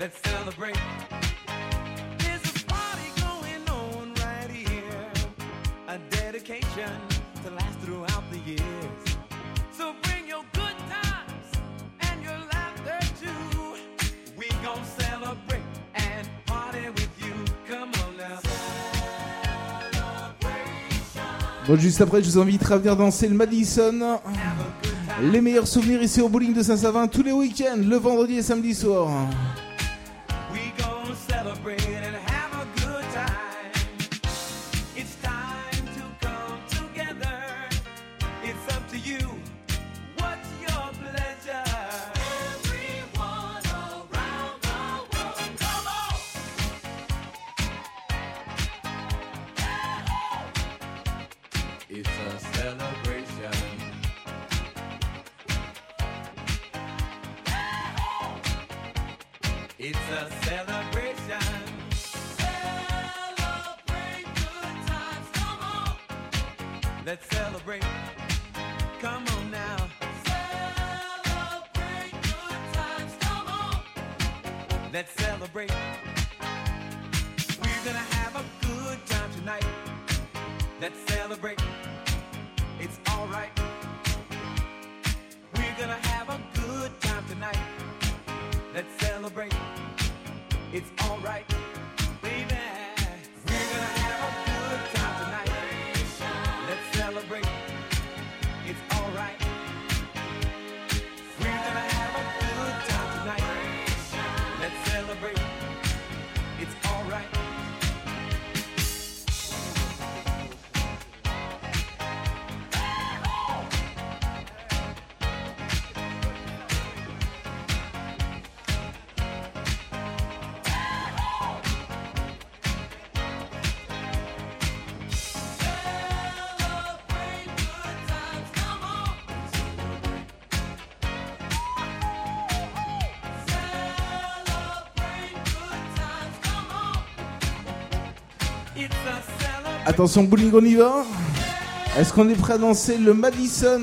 Let's celebrate. There's a party going on right here. A dedication to last throughout the years. So bring your good times and your laughter too. We gon' celebrate and party with you. Come on now. Bon, juste après, je vous inviterai à venir danser le Madison. Les meilleurs souvenirs ici au bowling de Saint-Savin tous les week-ends, le vendredi et samedi soir. Attention, bowling, on y va. Est-ce qu'on est prêt à danser le Madison?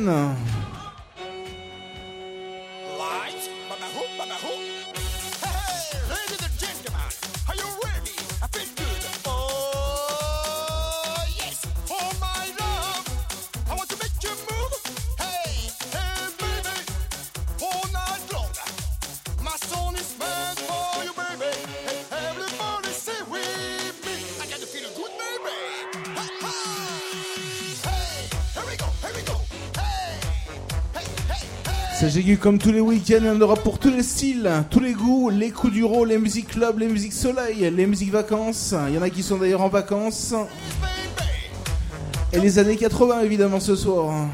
comme tous les week-ends, il y en aura pour tous les styles, tous les goûts, les coups du rôle, les musiques club, les musiques soleil, les musiques vacances. Il y en a qui sont d'ailleurs en vacances. Et les années 80 évidemment ce soir.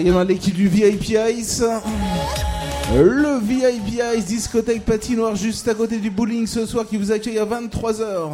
Il y Soyez dans l'équipe du VIP Ice. Le VIP Ice, discothèque patinoire juste à côté du bowling ce soir qui vous accueille à 23h.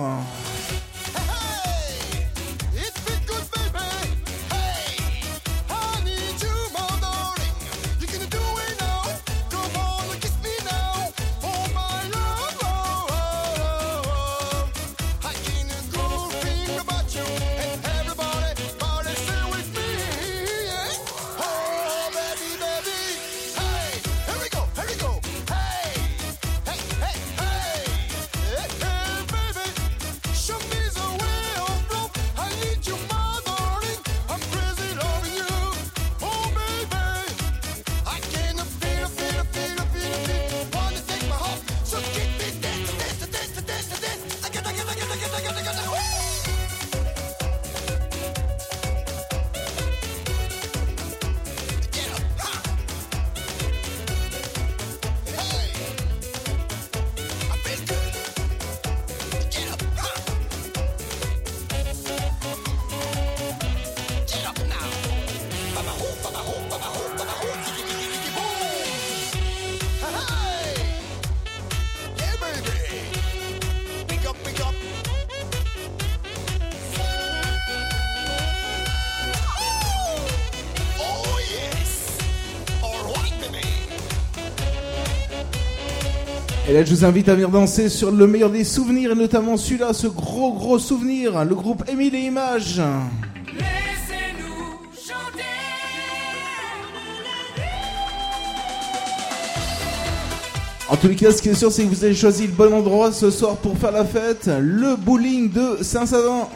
Je vous invite à venir danser sur le meilleur des souvenirs, et notamment celui-là, ce gros gros souvenir, le groupe Émile et Images. En tous les cas, ce qui est sûr, c'est que vous avez choisi le bon endroit ce soir pour faire la fête, le bowling de Saint-Savant.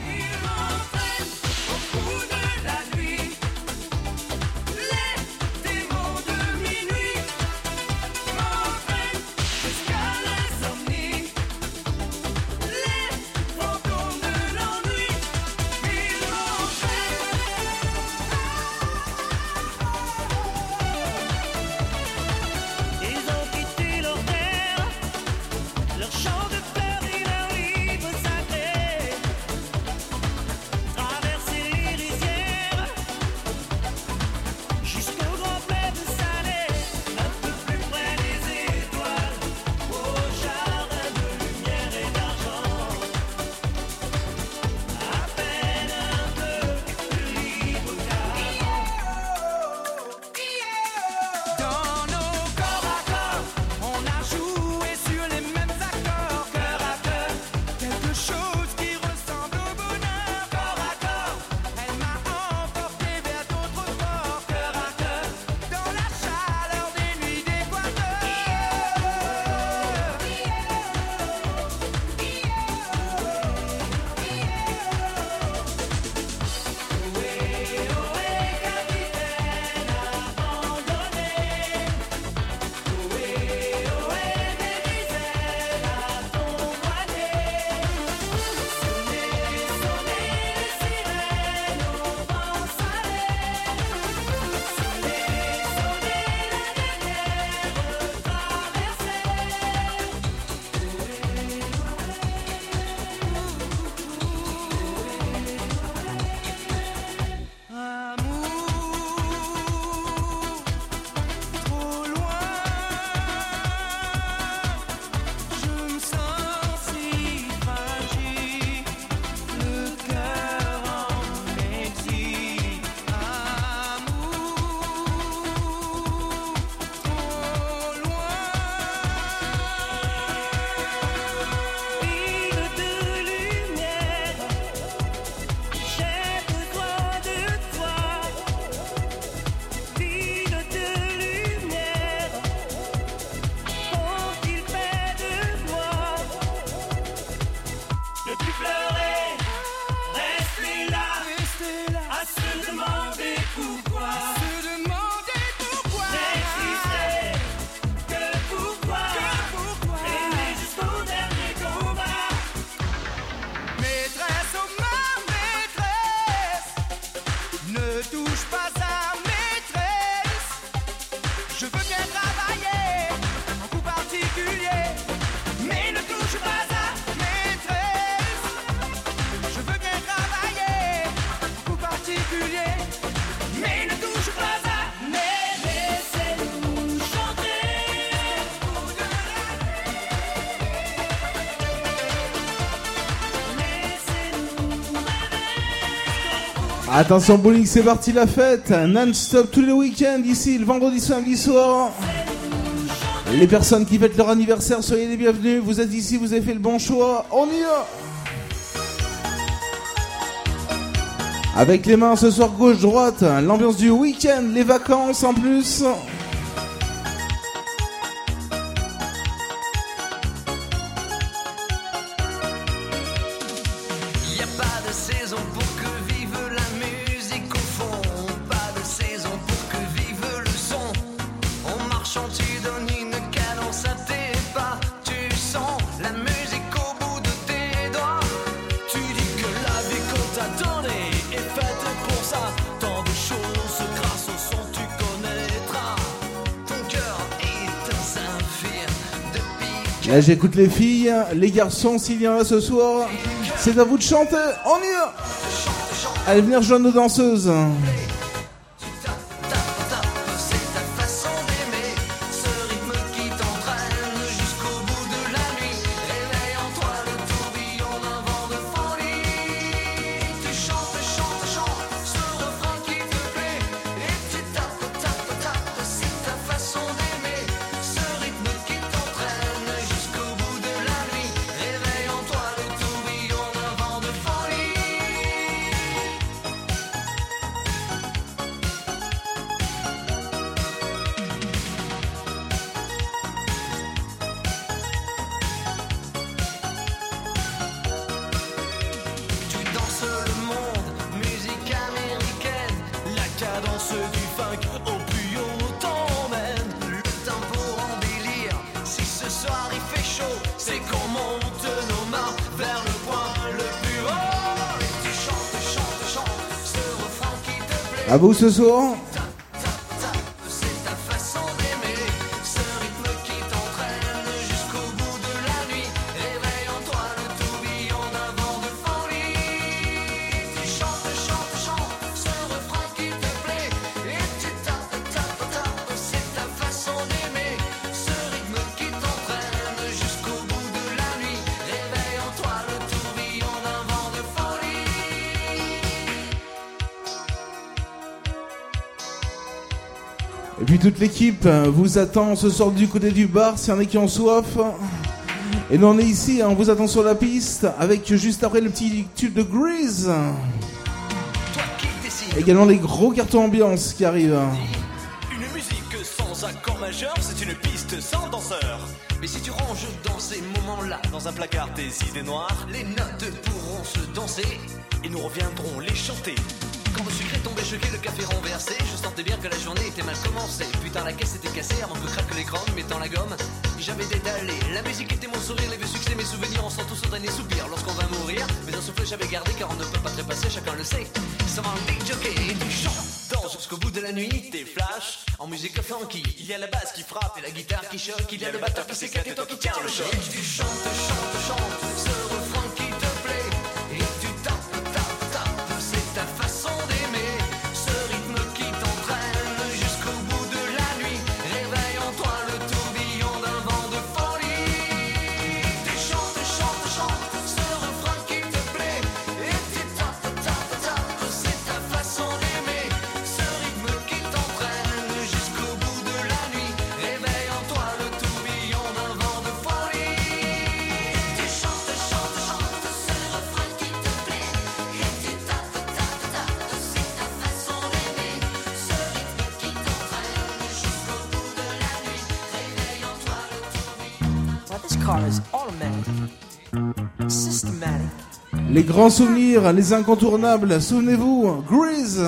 Attention bowling, c'est parti la fête, non-stop tous les week-ends ici, le vendredi, samedi soir. Les personnes qui fêtent leur anniversaire, soyez les bienvenus. Vous êtes ici, vous avez fait le bon choix. On y va Avec les mains ce soir gauche-droite, l'ambiance du week-end, les vacances en plus. J'écoute les filles, les garçons, s'il y en a ce soir, c'est à vous de chanter. On y Allez, venir joindre nos danseuses. Vous ce. Toute l'équipe vous attend ce soir du côté du bar, s'il y en a qui ont soif. Et nous on est ici, on vous attend sur la piste avec juste après le petit tube de Grease. Également les gros cartons ambiance qui arrivent. Une musique sans accord majeur, c'est une piste sans danseur. Mais si tu ranges dans ces moments-là, Dans un placard, tes idées noires, les notes pourront se danser. et nous reviendrons les chanter. Choqué, le café renversé, je sentais bien que la journée était mal commencée. Putain, la caisse était cassée avant que craque l'écran, mettant la gomme. J'avais détalé, la musique était mon sourire, les vieux succès, mes souvenirs, on sent tous au dernier soupir lorsqu'on va mourir. Mais un souffle j'avais gardé car on ne peut pas trépasser, chacun le sait. Ça va un jockey et chantes. Danse jusqu'au bout de la nuit, Des flashs, en musique funky. il y a la basse qui frappe Et la guitare qui choque, il y a le batteur qui s'éclate et toi qui tiens le choc. Tu chantes, chantes, chantes grands souvenirs, les incontournables, souvenez-vous, Grease.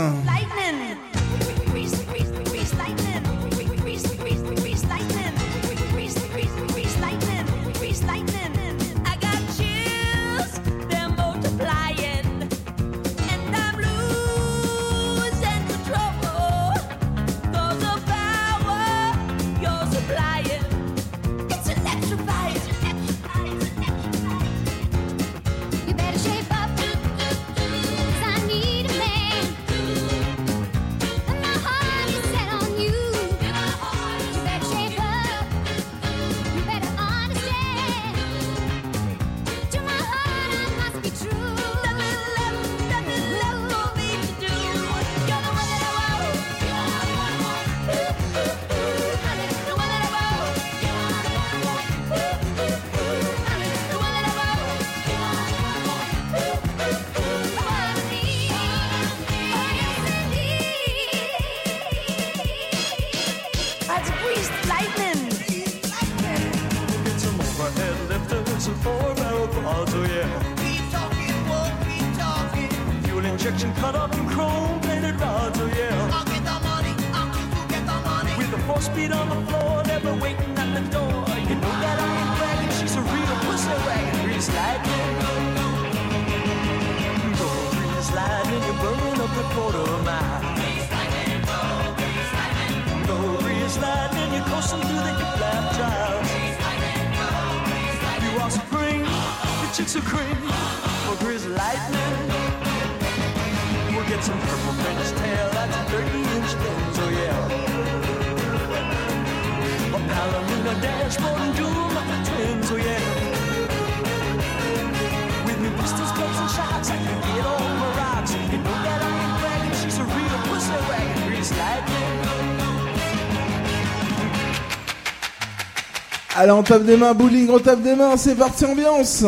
Allez, on tape des mains, bowling, on tape des mains, c'est parti ambiance.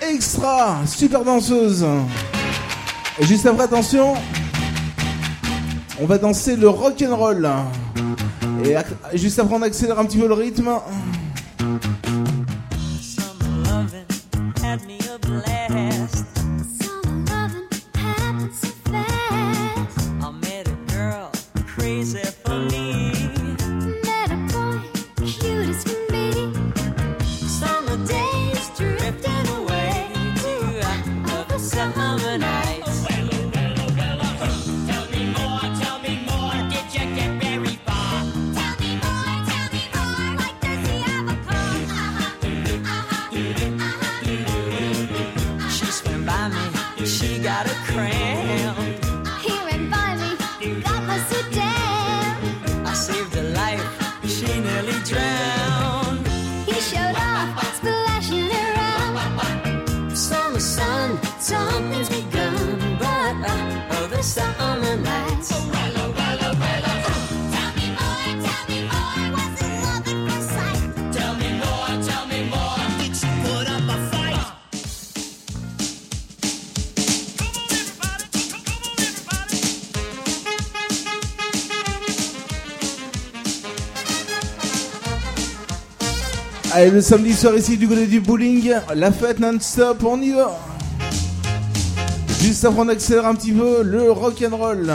Extra, super danseuse. Et juste après, attention, on va danser le rock and roll. Et juste après, on accélère un petit peu le rythme. Allez, le samedi soir ici du côté du bowling, la fête non-stop, on y va. Juste avant d'accélérer un petit peu le rock and roll.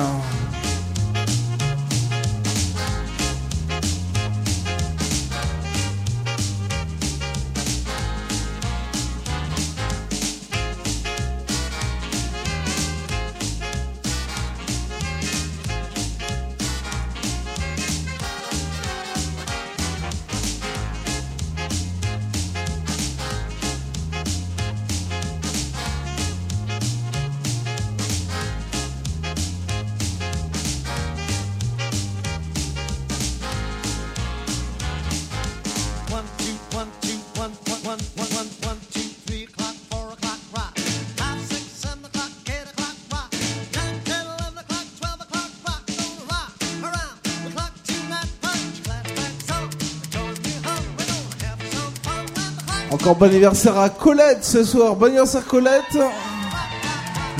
Bon anniversaire à Colette ce soir. Bon anniversaire Colette.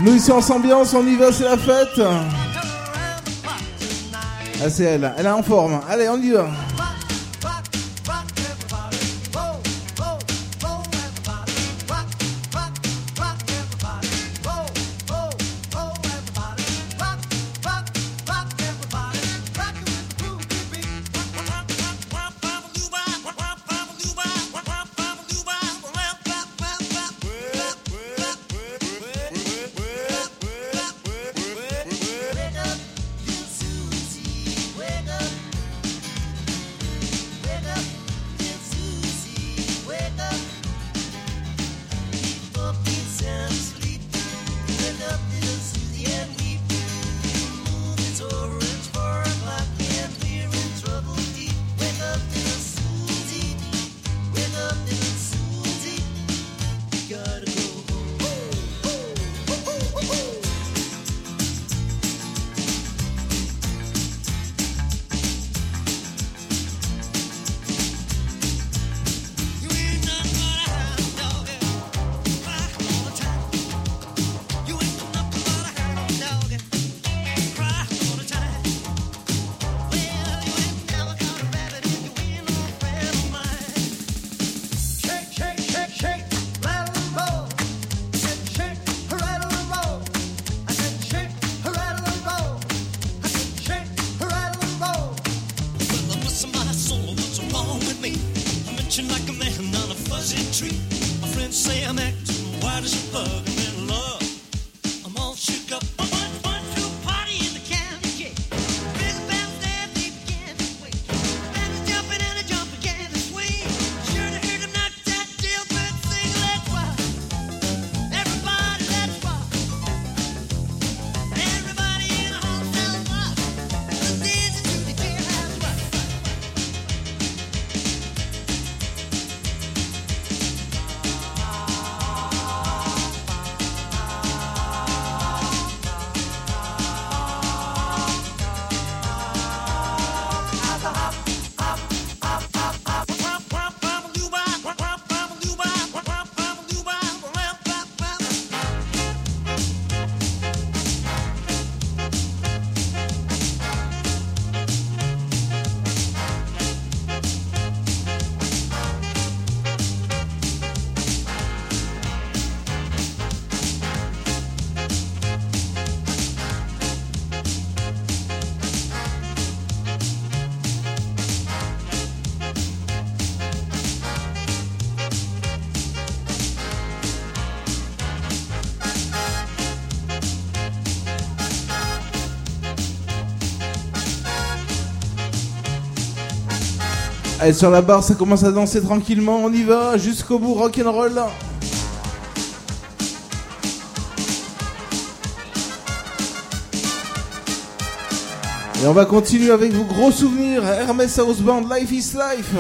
Nous ici en ambiance, on y va, c'est la fête. Ah c'est elle, elle est en forme. Allez, on y va. Allez, sur la barre, ça commence à danser tranquillement. On y va jusqu'au bout, rock'n'roll. Et on va continuer avec vos gros souvenirs. Hermès House Band, Life is Life.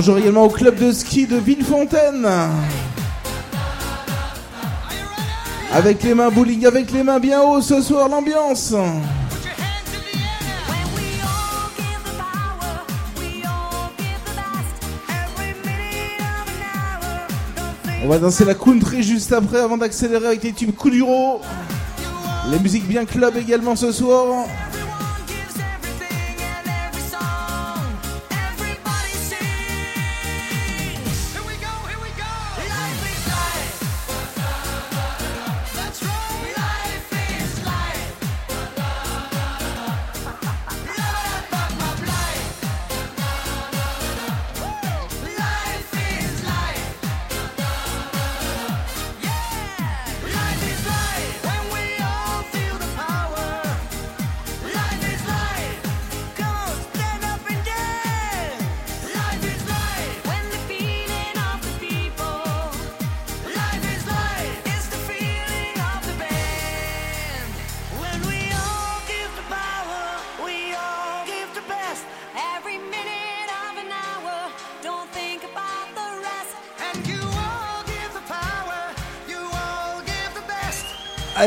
Bonjour également au club de ski de Villefontaine. Avec les mains bowling, avec les mains bien haut ce soir, l'ambiance. On va danser la country juste après avant d'accélérer avec les tubes Kuduro. Les musiques bien club également ce soir.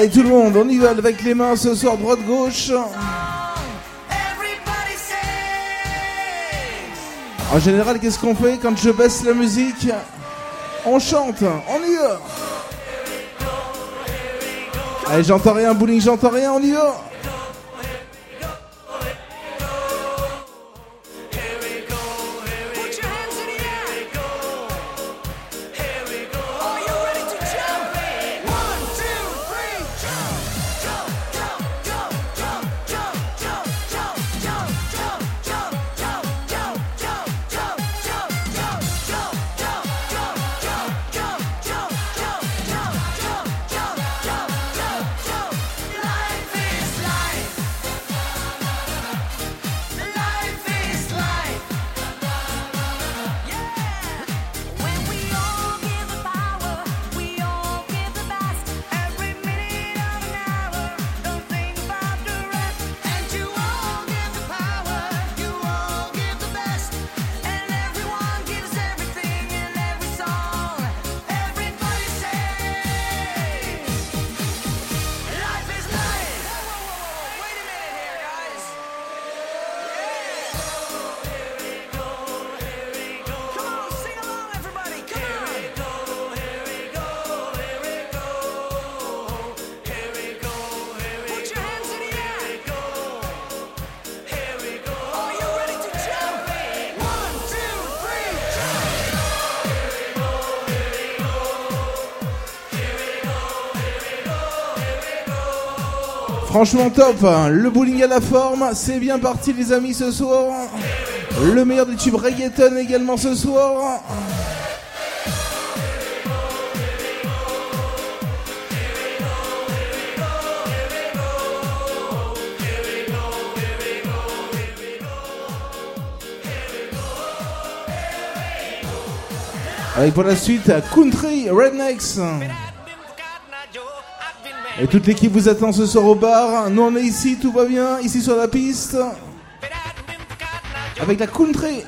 Allez tout le monde, on y va avec les mains ce soir, droite-gauche. En général, qu'est-ce qu'on fait quand je baisse la musique? On chante, on y va. Allez, j'entends rien, bowling, j'entends rien, on y va. Franchement top, le bowling à la forme, c'est bien parti les amis ce soir. Le meilleur des tubes reggaeton également ce soir. Avec pour la suite Country Rednecks. Et toute l'équipe vous attend ce soir au bar. Nous on est ici, tout va bien, ici sur la piste. Avec la country.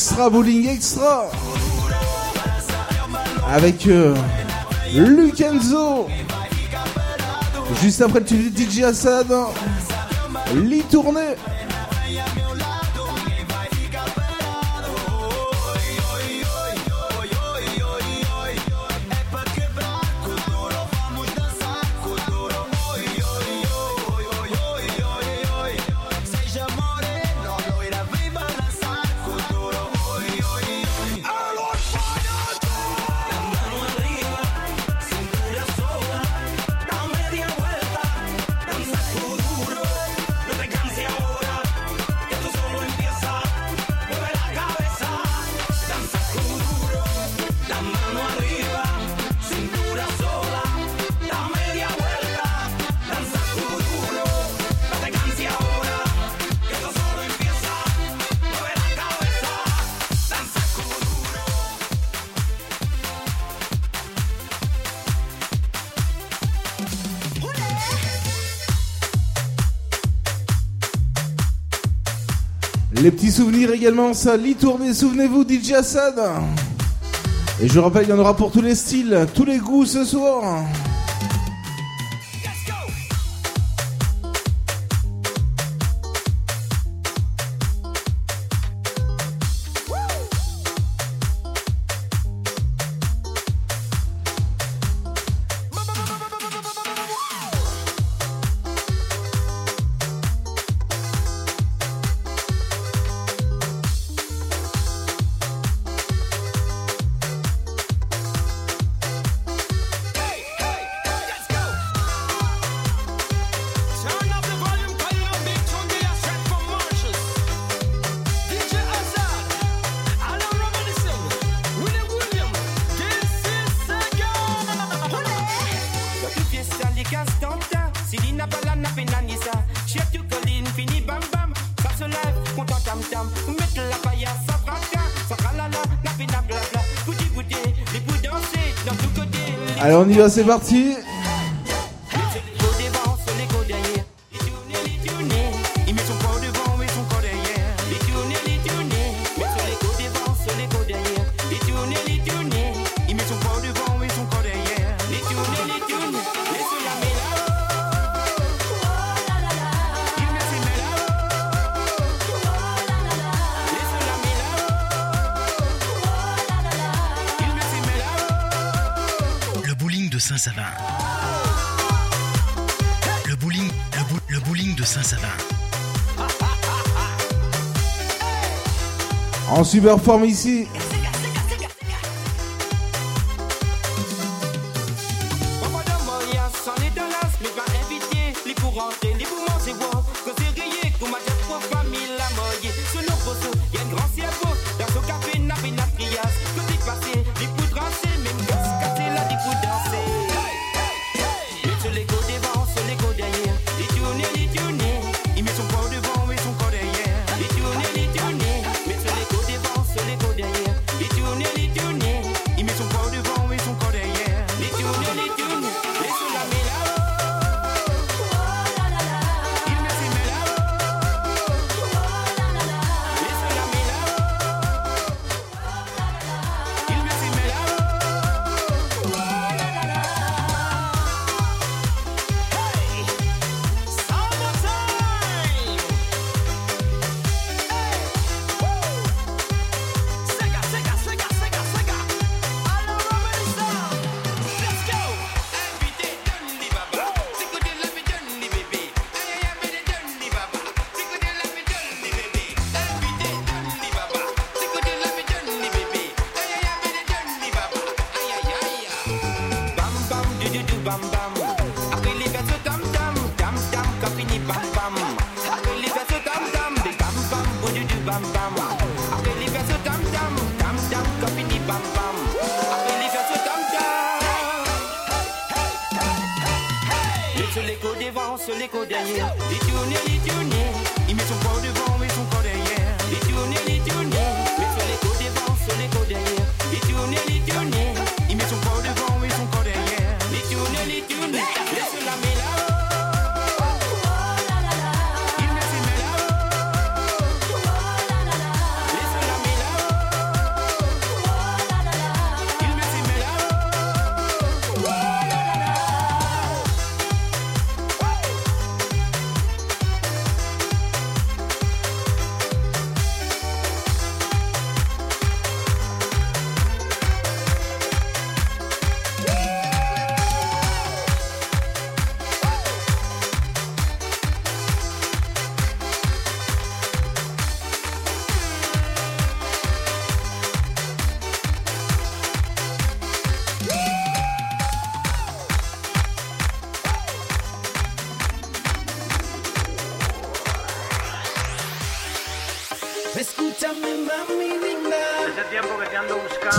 Extra, Bowling Extra. Avec euh, Juste après le DJ Assad. Hein. Lee petits souvenirs également, ça. Litournée, souvenez-vous, DJ Assad. Et je rappelle, il y en aura pour tous les styles, tous les goûts ce soir. Ah, c'est parti. super forme ici. Pour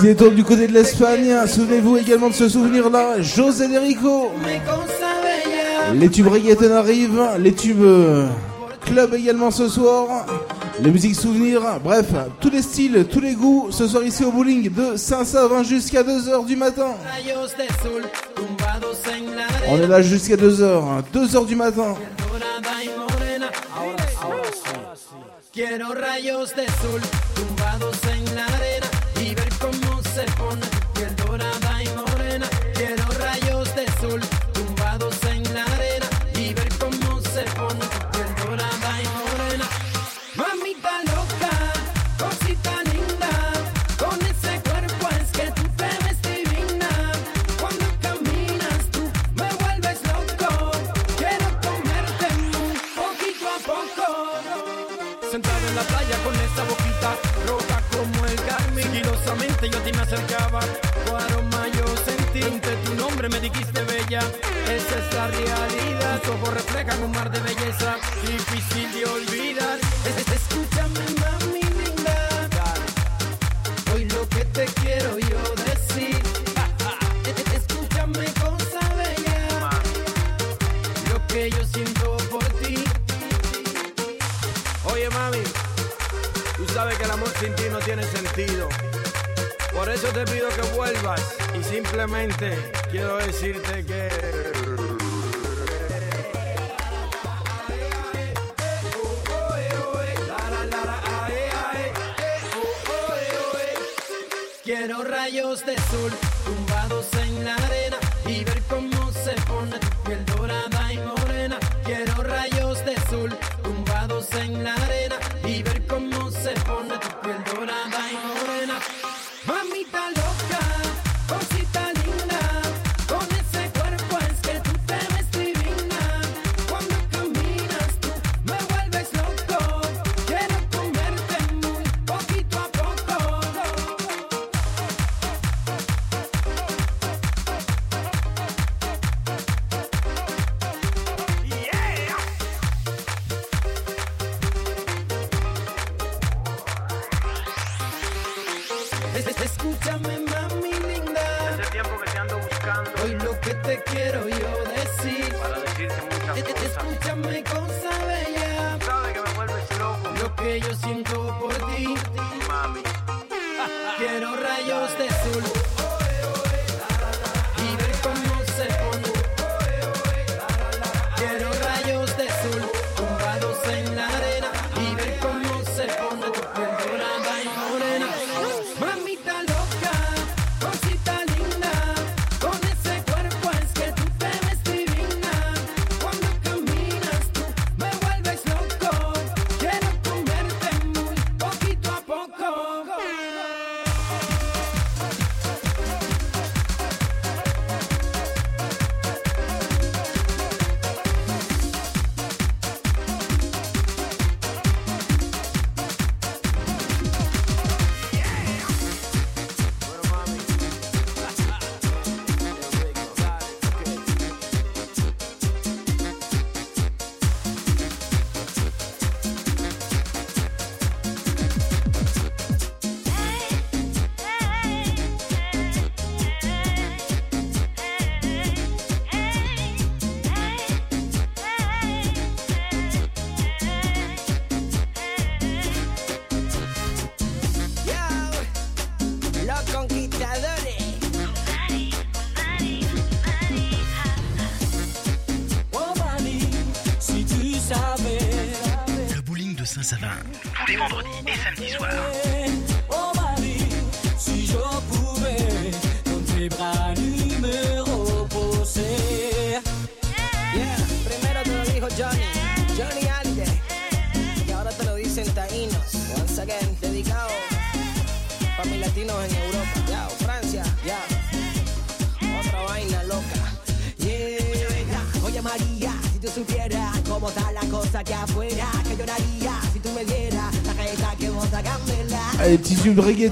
qui détourne du côté de l'Espagne. Souvenez-vous également de ce souvenir-là, José Derico. Les tubes reggaeton arrivent, les tubes euh, club également ce soir, les musiques souvenirs, bref, tous les styles, tous les goûts, ce soir ici au bowling de Saint-Savin jusqu'à 2h du matin. On est là jusqu'à 2h, 2h hein, du matin. Quiero rayos de sol.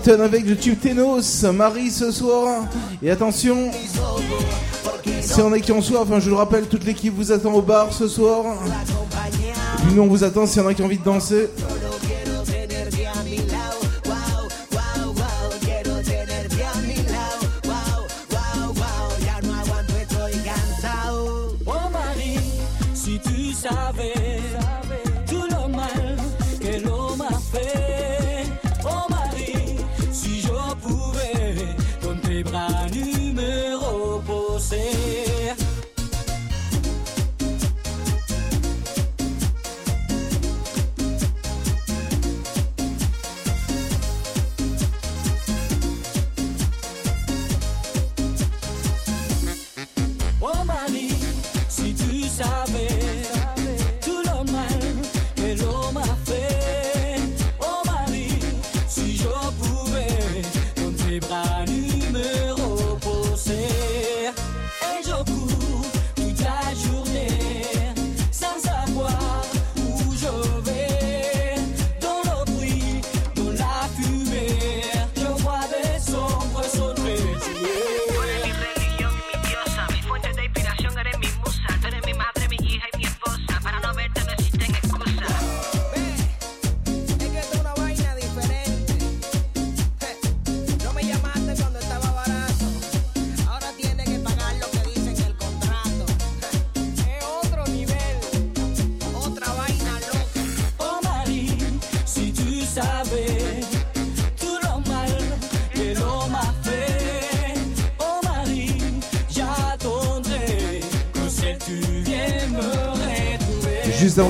Avec le tube Ténos, Marie ce soir. Et attention, si on est qui en soif, enfin, je le rappelle, toute l'équipe vous attend au bar ce soir. Nous on vous attend si on a qui ont envie de danser. bras.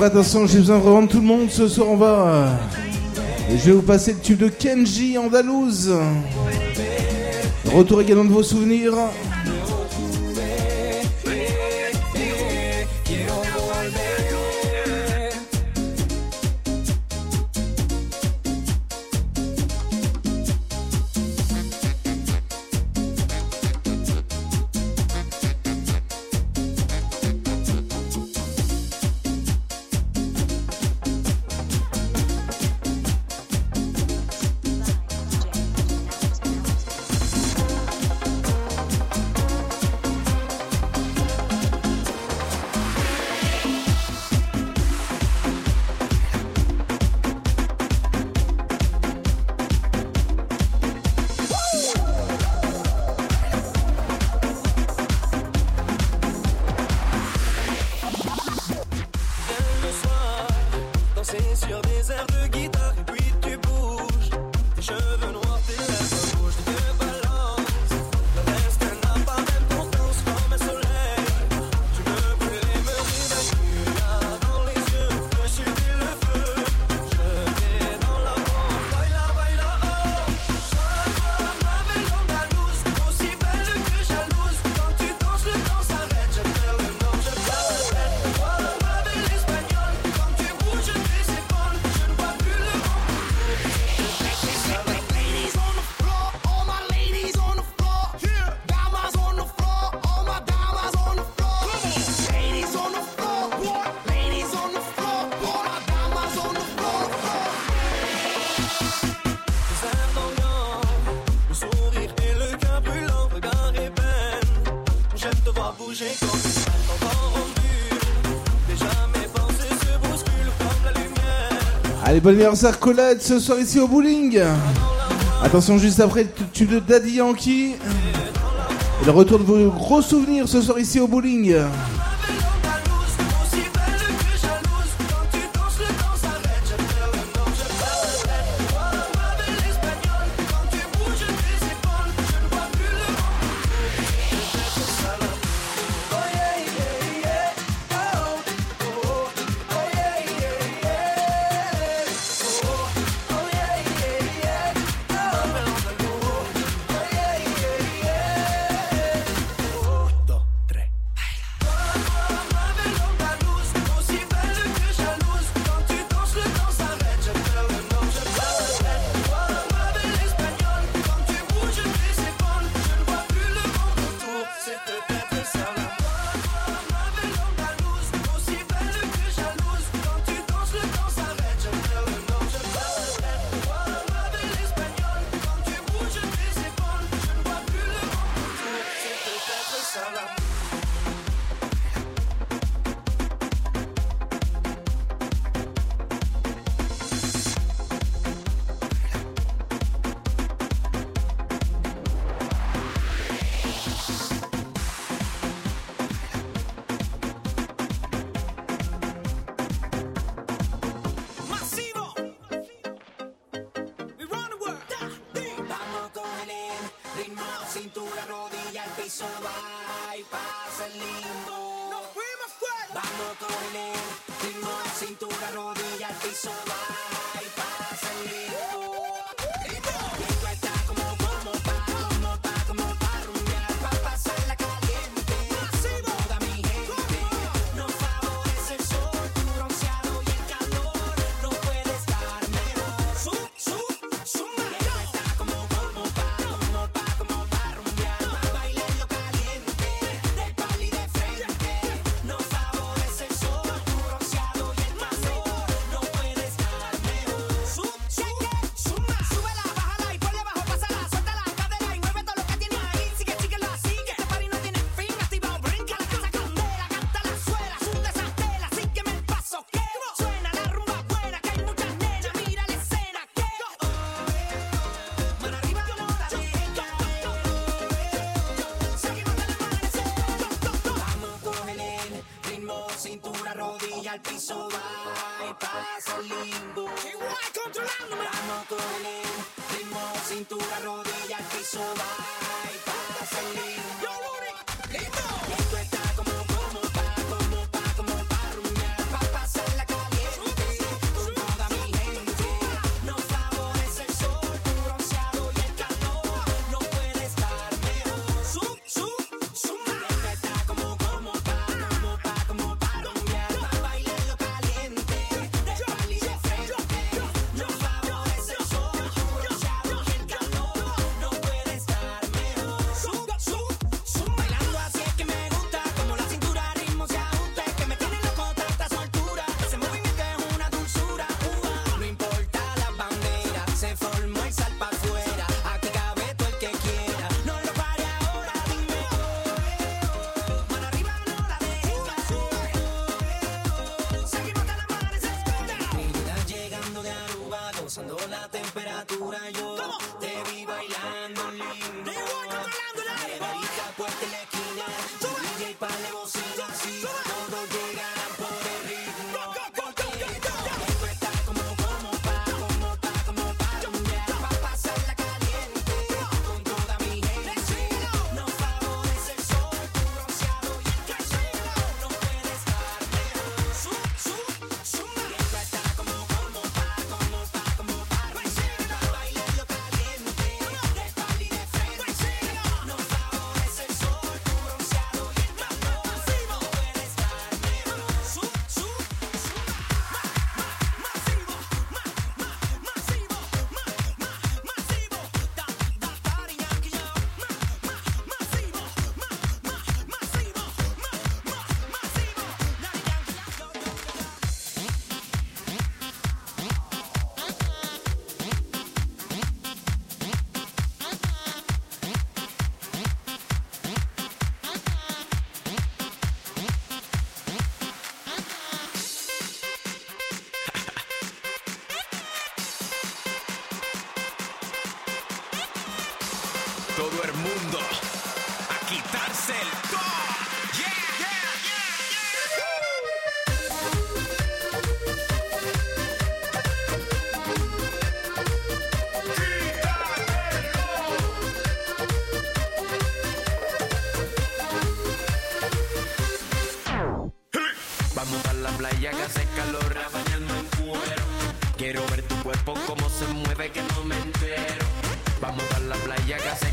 attention, j'ai besoin de tout le monde ce soir en bas. Et euh, je vais vous passer le tube de Kenji Andalouse. Retour également de vos souvenirs. les bonnes meilleures ce soir ici au bowling. Attention juste après le tube de Daddy Yankee. Le retour de vos gros souvenirs ce soir ici au bowling.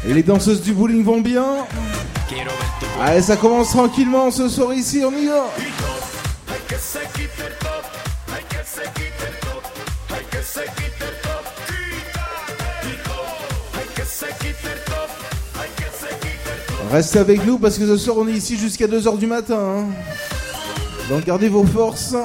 Et les danseuses du bowling vont bien. Allez, ça commence tranquillement ce soir ici, on y va. Reste avec nous parce que ce soir on est ici jusqu'à 2h du matin. Hein. Donc gardez vos forces.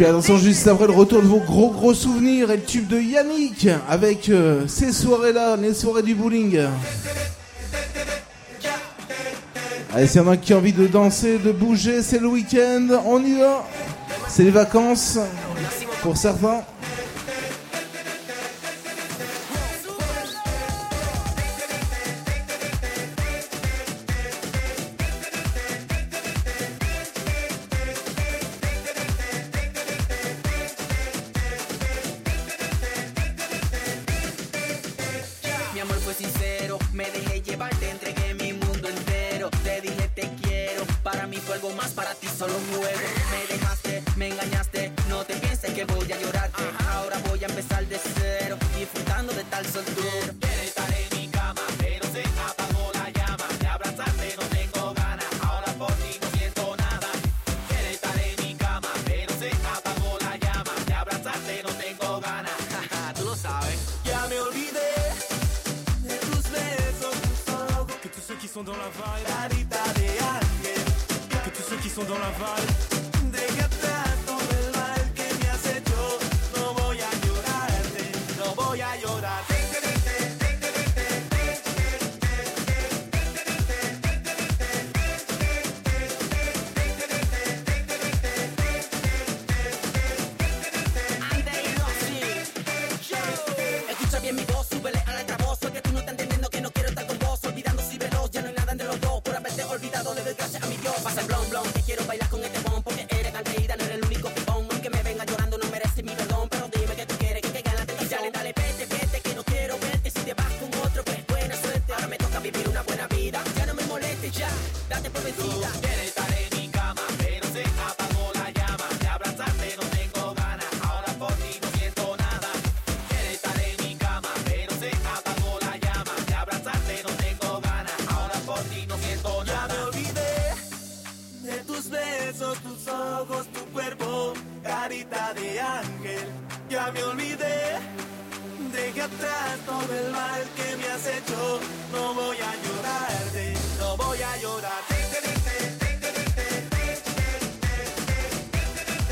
puis attention, juste après le retour de vos gros gros souvenirs et le tube de Yannick avec euh, ces soirées-là, les soirées du bowling. Allez, s'il y en a qui a envie de danser, de bouger, c'est le week-end, on y va. C'est les vacances pour certains.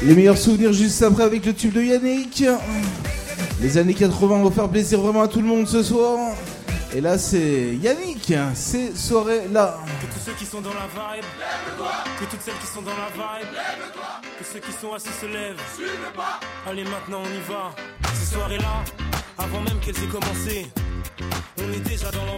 Les meilleurs souvenirs juste après avec le tube de Yannick. Les années 80 vont faire plaisir vraiment à tout le monde ce soir. Et là, c'est Yannick, ces soirées-là. Que tous ceux qui sont dans la vibe, lève-toi. Que toutes celles qui sont dans la vibe, lève-toi. Que ceux qui sont assis se lèvent, pas. Allez, maintenant, on y va. Ces soirées-là, avant même qu'elles aient commencé, on est déjà dans l'ambiance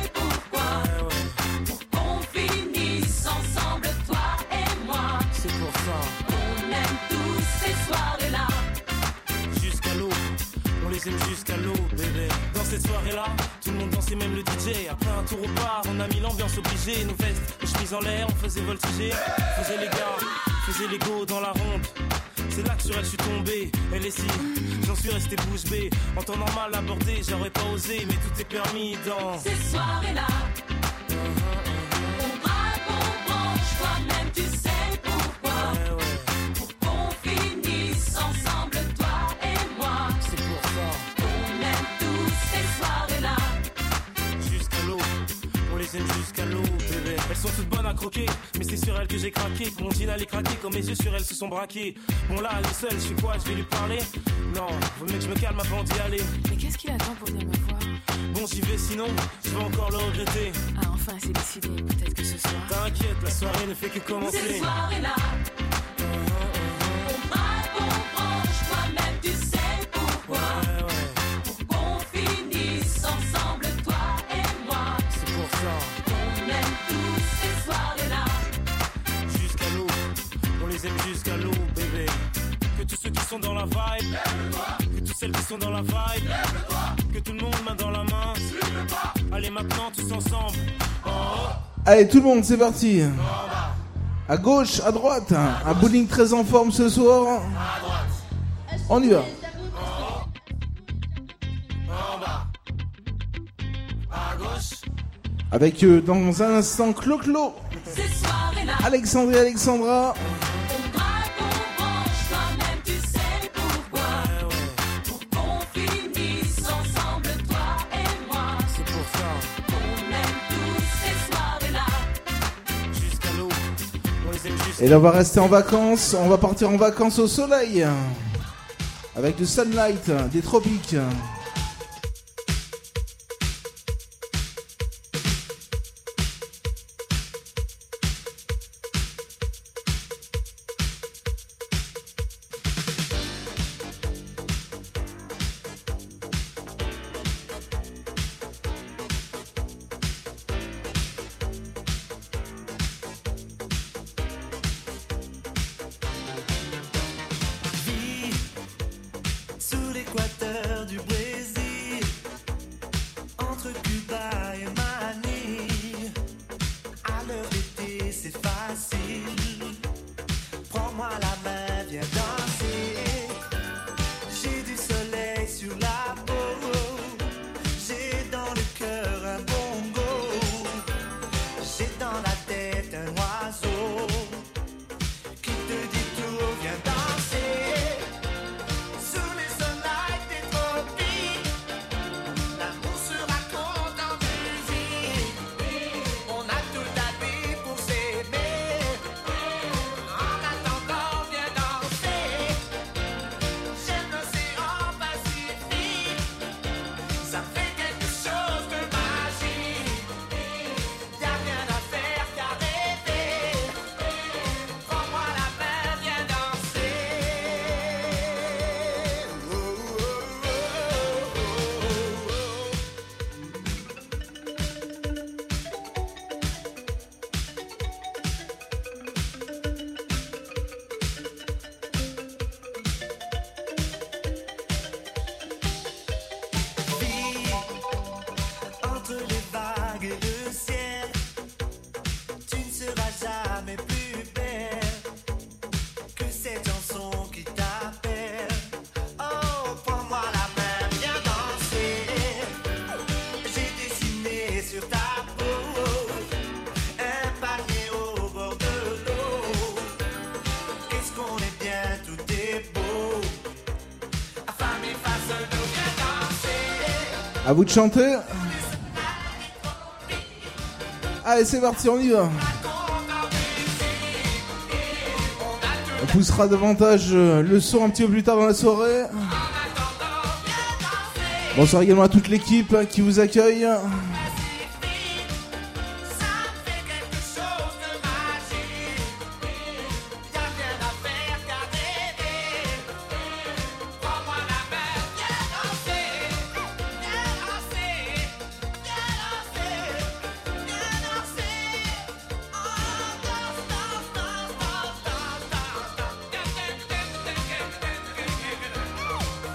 l'ambiance obligée. Nos vestes, nos chemises en l'air, on faisait voltiger. Faisait les gars, faisait les go dans la ronde. C'est là que sur elle je suis tombé. Elle est si, j'en suis resté bouche bée. En temps normal abordé, j'aurais pas osé, mais tout est permis dans. Ces soirées-là, mes yeux sur elles se sont braqués. Bon là, elle est seule, je fais quoi? Je vais lui parler? Non, vaut mieux que je me calme avant d'y aller. Mais qu'est-ce qu'il attend pour venir me voir? Bon, j'y vais sinon, je vais encore le regretter. Ah, enfin, c'est décidé. Peut-être que ce soir. T'inquiète, la soirée ne fait que commencer. soirées-là, on sont dans la vibe, que tout le monde main dans la main. Allez maintenant tous ensemble. Allez, tout le monde, c'est parti. À gauche, à droite. Un bowling très en forme ce soir. On y va. Avec euh, dans un instant Clo-Clo, Alexandre et Alexandra. Et là, on va rester en vacances. On va partir en vacances au soleil. Avec du sunlight, des tropiques. À vous de chanter. Allez, c'est parti, on y va. On poussera davantage euh, le son un petit peu plus tard dans la soirée. Bonsoir également à toute l'équipe hein, qui vous accueille.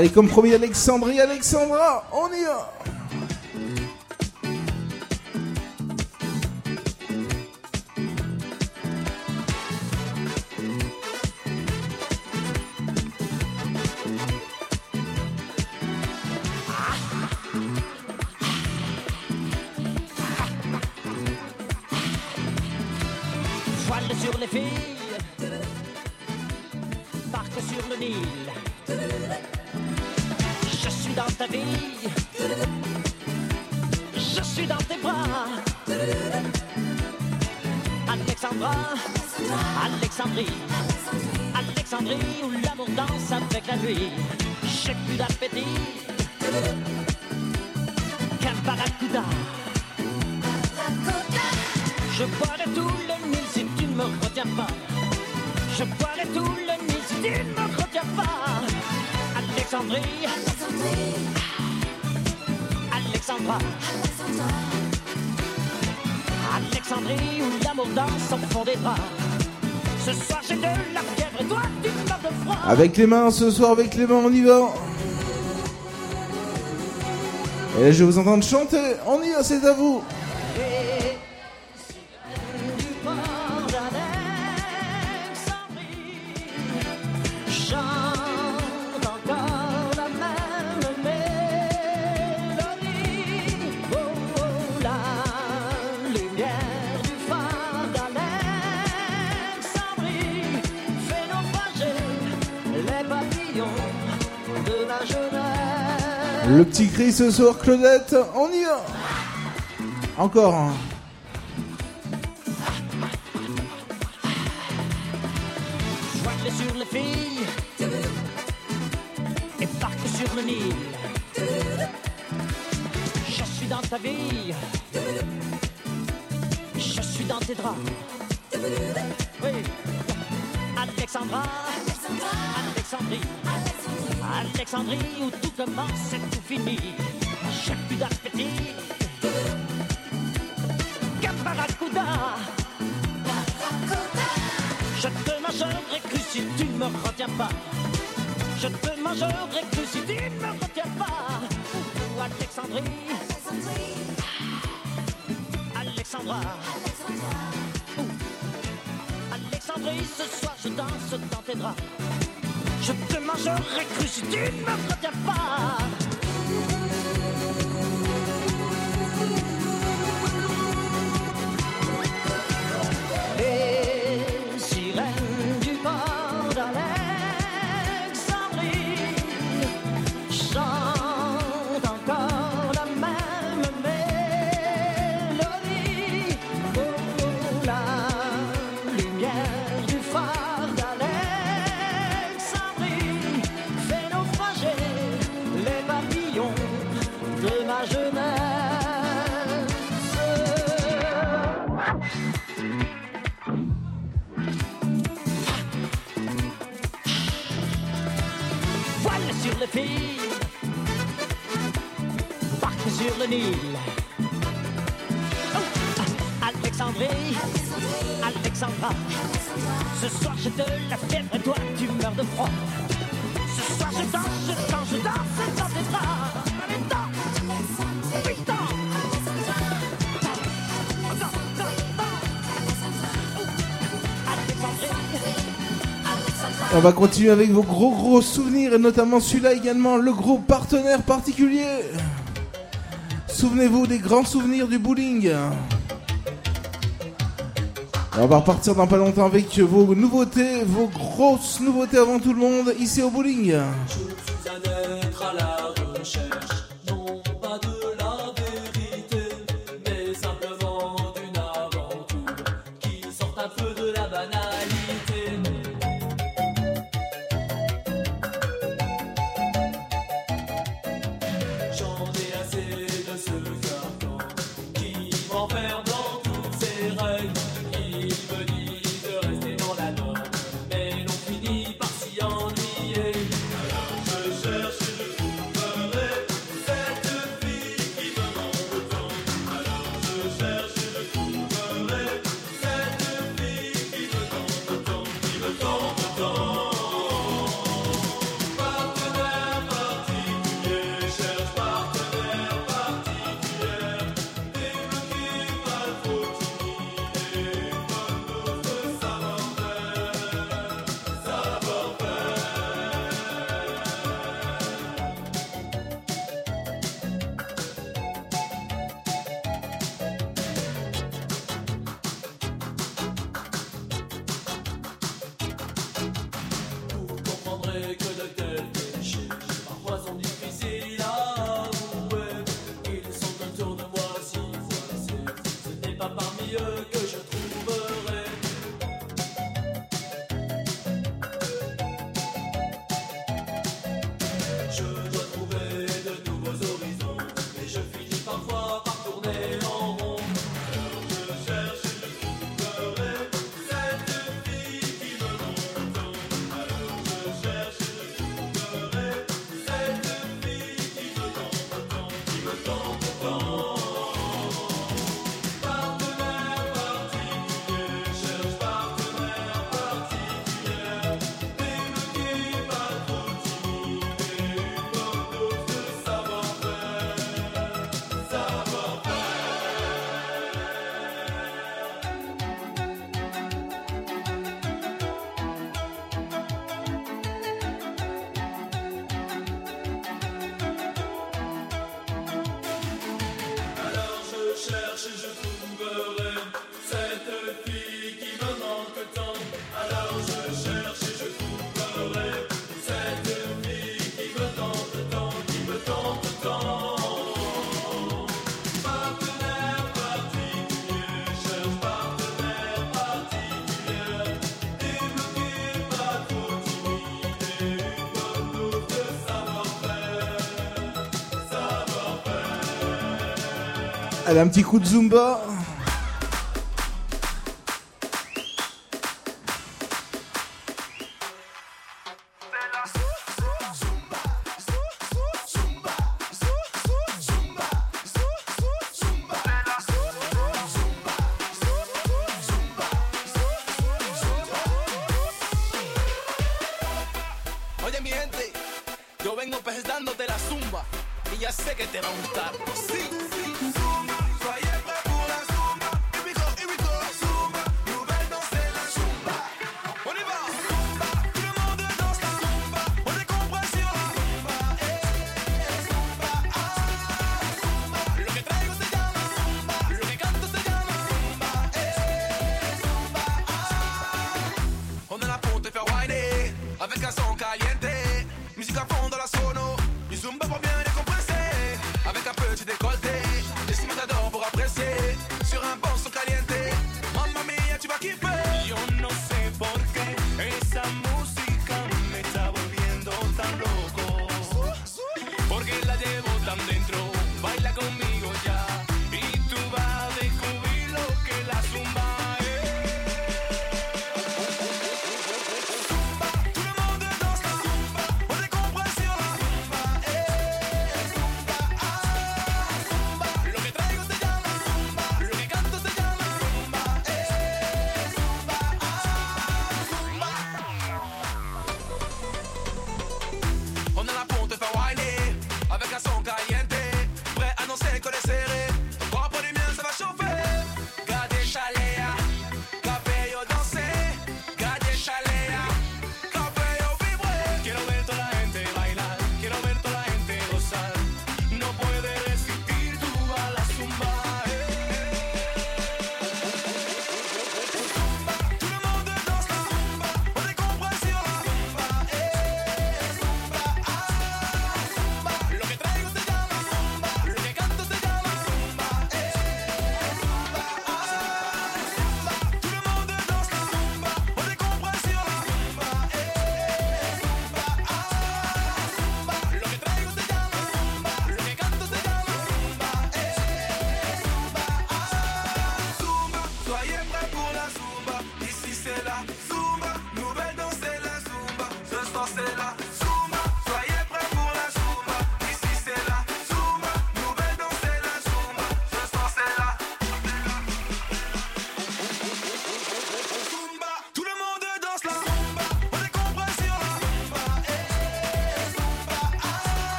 Allez, comme promis, Alexandrie, Alexandra, on y va. Avec les mains ce soir, avec les mains, on y va. Et je vais vous entendre chanter. On y va, c'est à vous. Ce soir, Claudette. On y va. Encore. Hein. Joigle sur le fil et parc sur le Nil. Je suis dans ta vie. Je suis dans tes draps. Oui. Alexandra. Alexandra. Alexandrie. Alexandrie. on va continuer avec vos gros gros souvenirs et notamment celui-là également, le gros partenaire particulier. Souvenez-vous des grands souvenirs du bowling. On va repartir dans pas longtemps avec vos nouveautés, vos grosses nouveautés avant tout le monde ici au bowling. Allez, un petit coup de Zumba.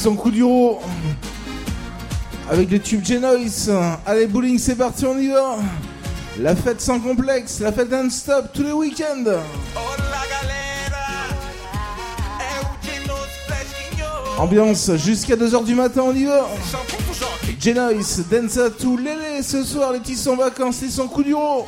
son coup d'euro avec le tube Genoise. Allez, bowling, c'est parti, on y va. La fête sans complexe, la fête non-stop tous les week-ends. Ambiance jusqu'à 2h du matin, on y va. Genoise, Densa tout l'élé ce soir, les petits sont vacances, ils sont coup d'euro.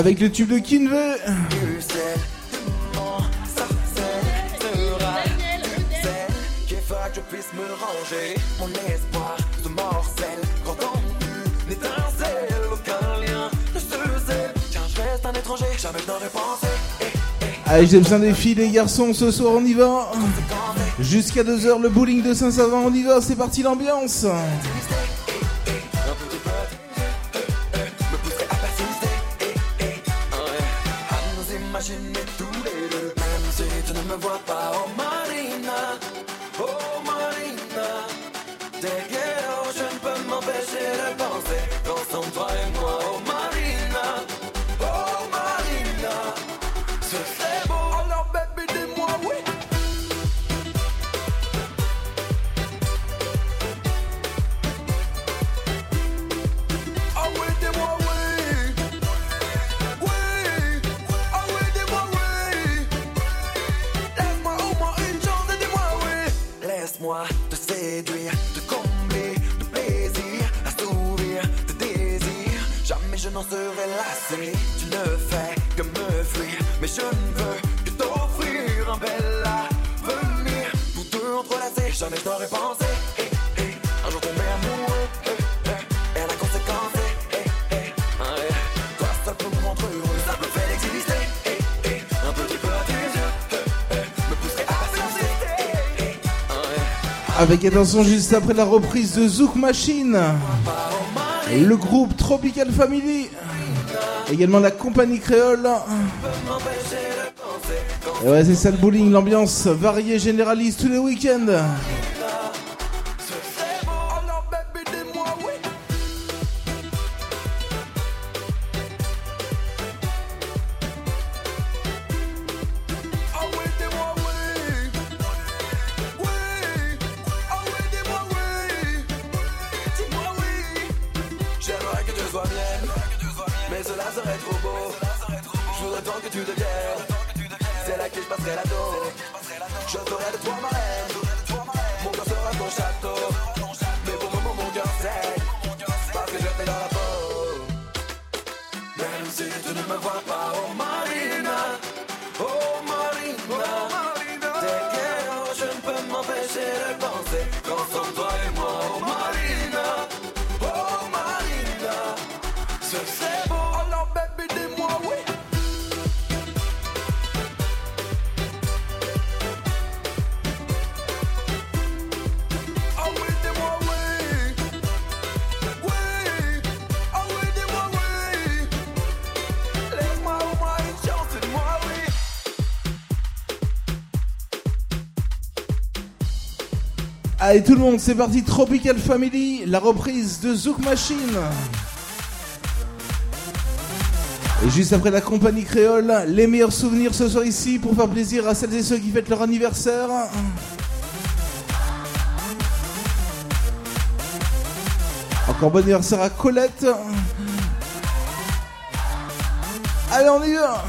Avec le tube de Kinve. je ne Allez, j'ai besoin des filles, les garçons, ce soir on y va. Jusqu'à 2h, le bowling de Saint-Savin, on y va, c'est parti l'ambiance. Avec attention juste après la reprise de Zouk Machine, le groupe Tropical Family, également la compagnie créole. Et ouais, c'est ça le bowling, l'ambiance variée, généraliste tous les week-ends. Allez tout le monde, c'est parti Tropical Family, la reprise de Zouk Machine. Et juste après la compagnie créole, les meilleurs souvenirs ce soir ici pour faire plaisir à celles et ceux qui fêtent leur anniversaire. Encore bon anniversaire à Colette. Allez, on y va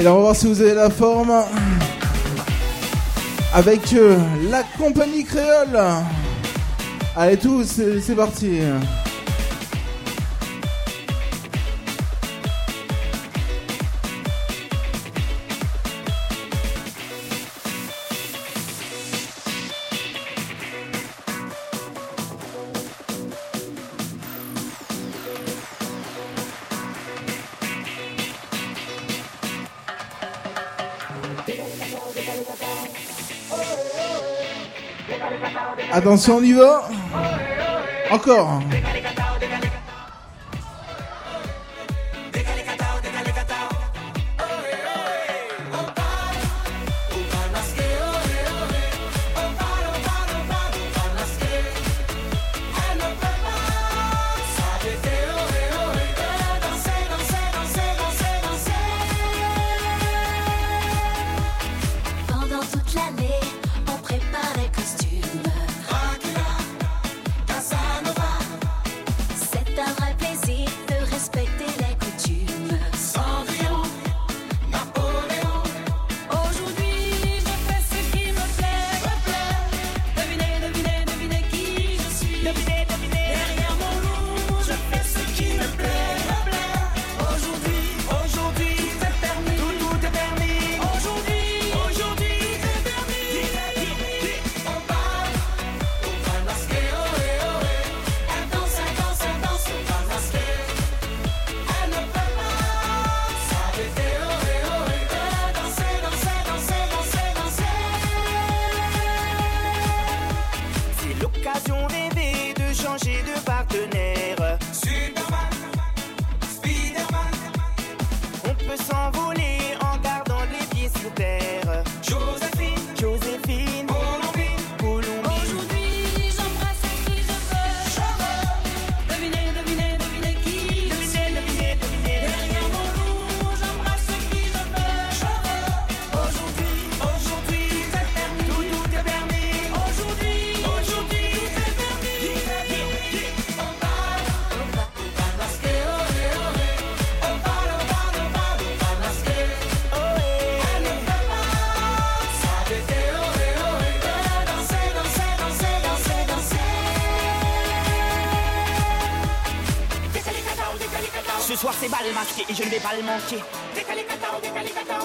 Et là, on va voir si vous avez la forme. Avec euh, la compagnie créole. Allez, tous, c'est c'est parti. Attention, on y va. Encore.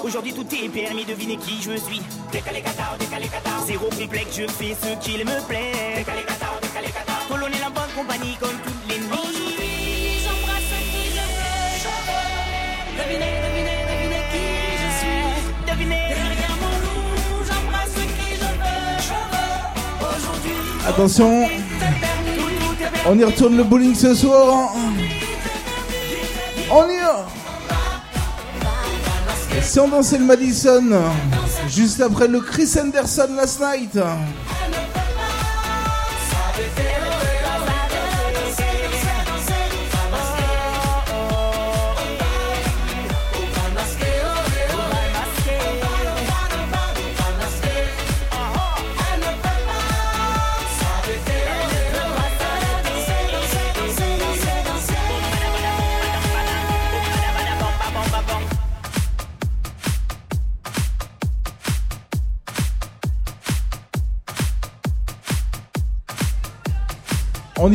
Aujourd'hui tout est permis, devinez qui je suis. Zéro complexe, je fais ce qu'il me plaît. Colonel en bonne compagnie comme toutes les nuits. Aujourd'hui, j'embrasse qui je veux. Je veux. Devinez, devinez, devinez qui je suis. Devinez. Derrière mon loup, j'embrasse qui je veux. Je veux. Aujourd'hui, Attention. On y retourne le bowling ce soir. Si on dansait le Madison juste après le Chris Anderson last night.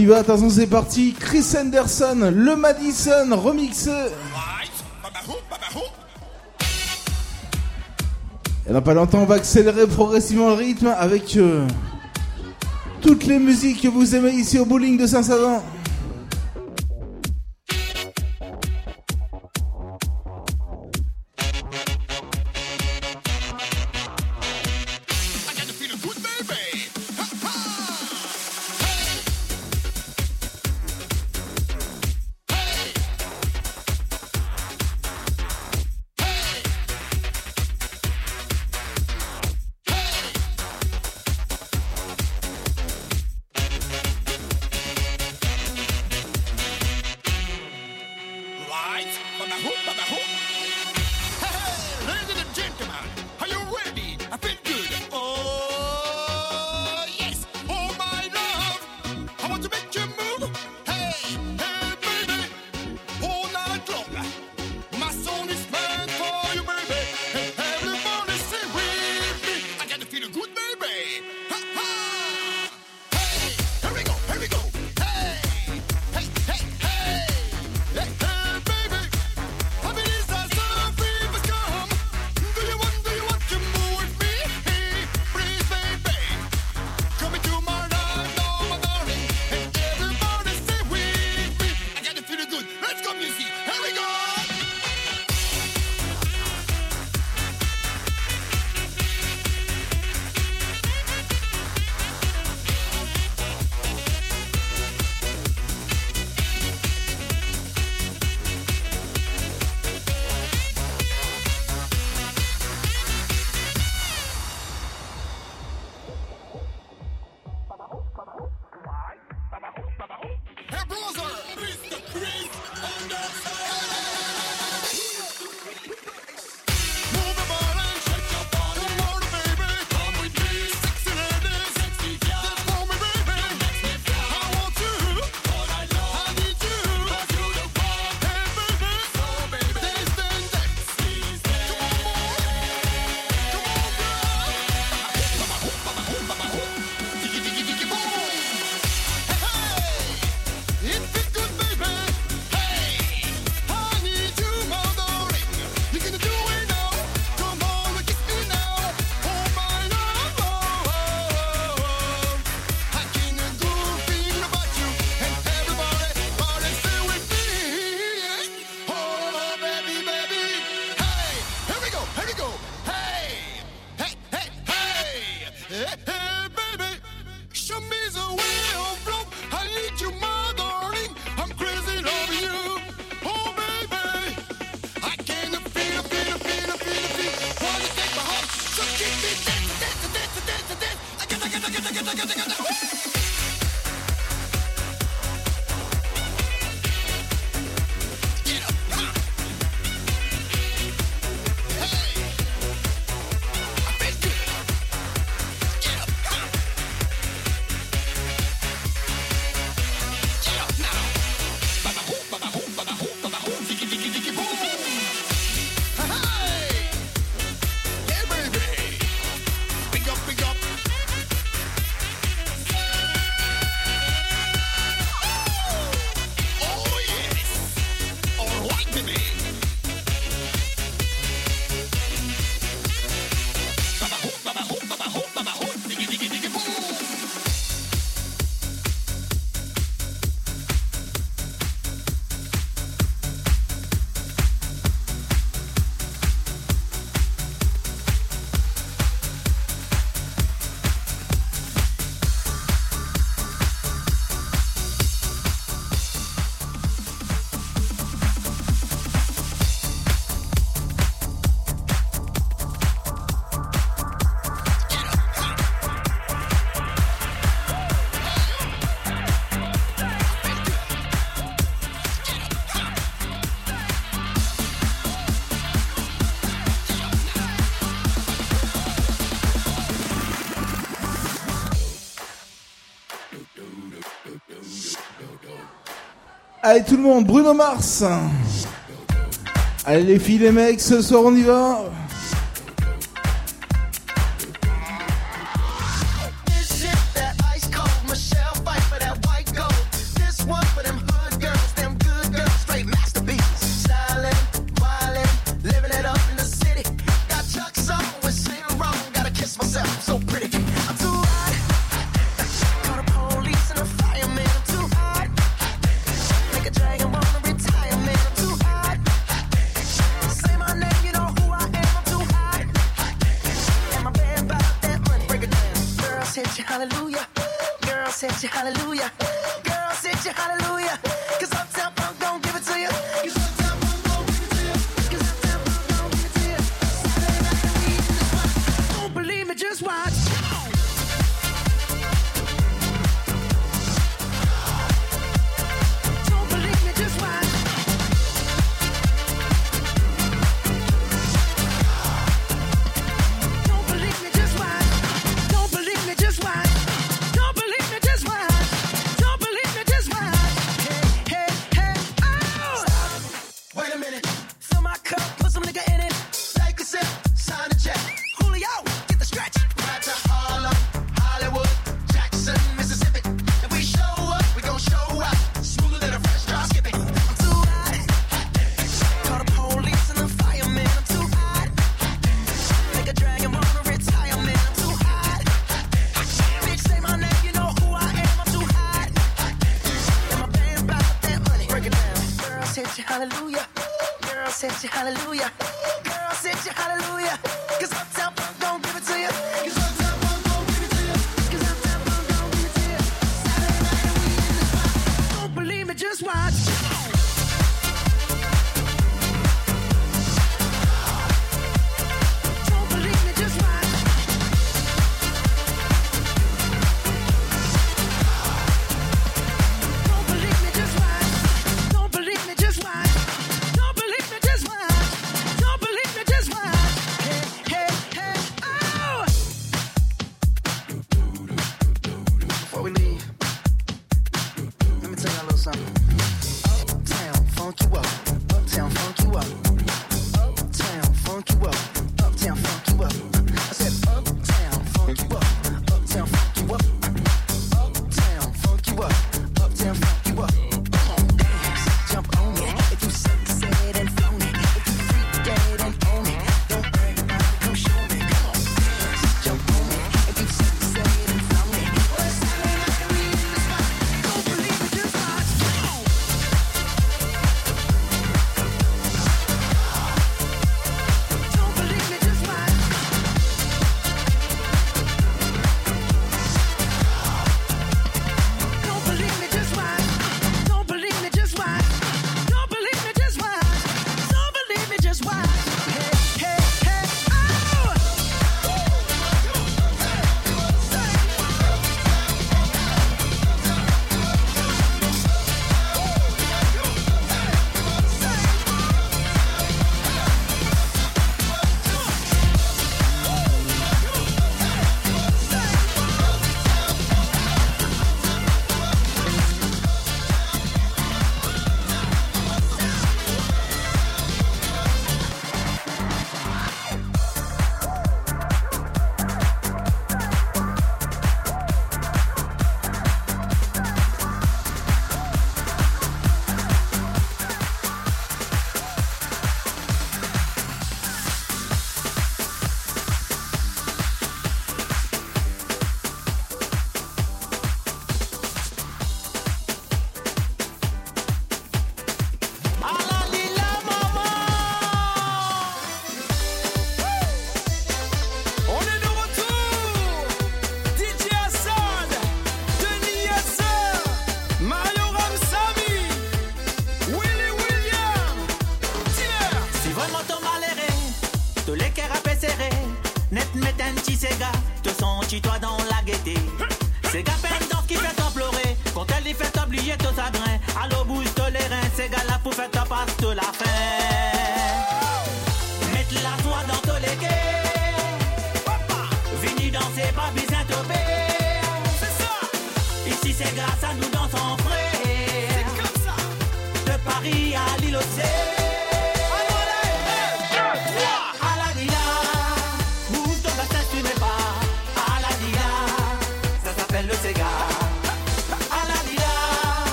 Y va, attention, c'est parti. Chris Anderson, le Madison remixé. Et dans pas longtemps, on va accélérer progressivement le rythme avec euh, toutes les musiques que vous aimez ici au bowling de Saint-Savin. Allez tout le monde, Bruno Mars. Allez les filles, les mecs, ce soir on y va.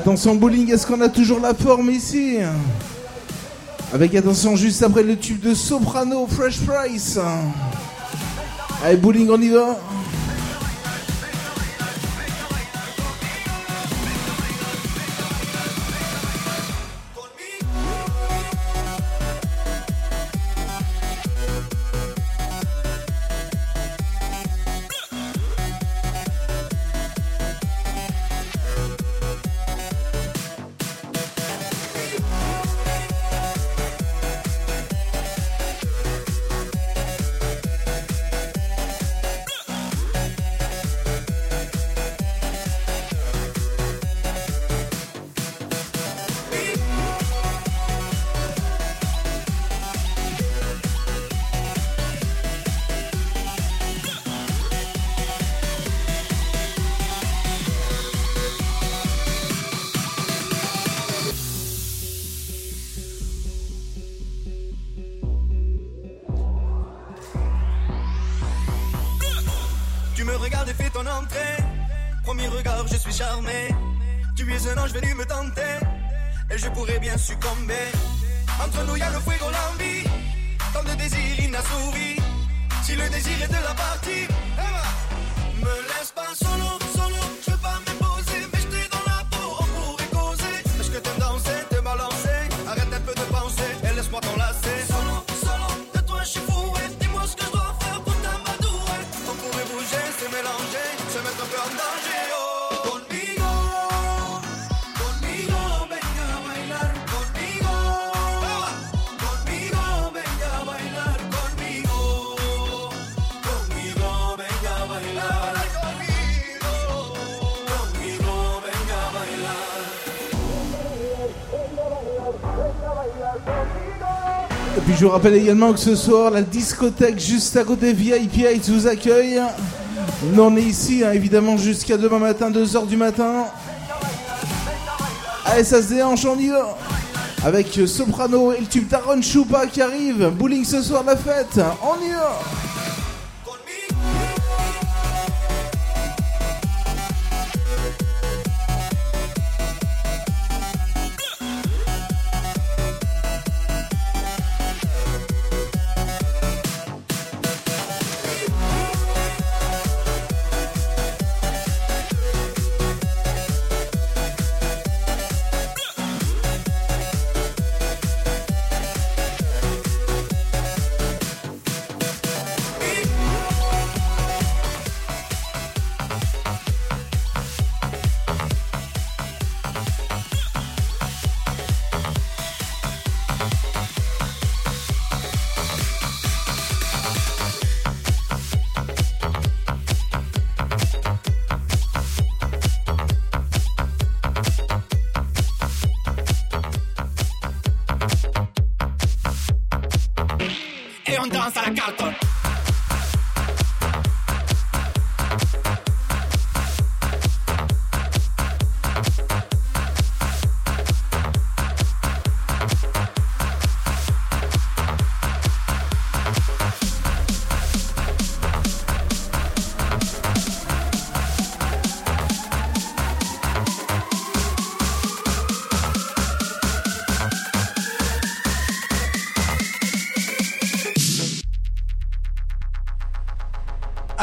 Attention bowling, est-ce qu'on a toujours la forme ici Avec attention juste après le tube de Soprano Fresh Price. Allez bowling, on y va. Je vous rappelle également que ce soir, la discothèque juste à côté VIP vous accueille. Nous, on est ici, hein, évidemment, jusqu'à demain matin, 2h du matin. Allez, ça se déhanche, on y Avec Soprano et le tube Taron Choupa qui arrive. Bowling ce soir, la fête. On y va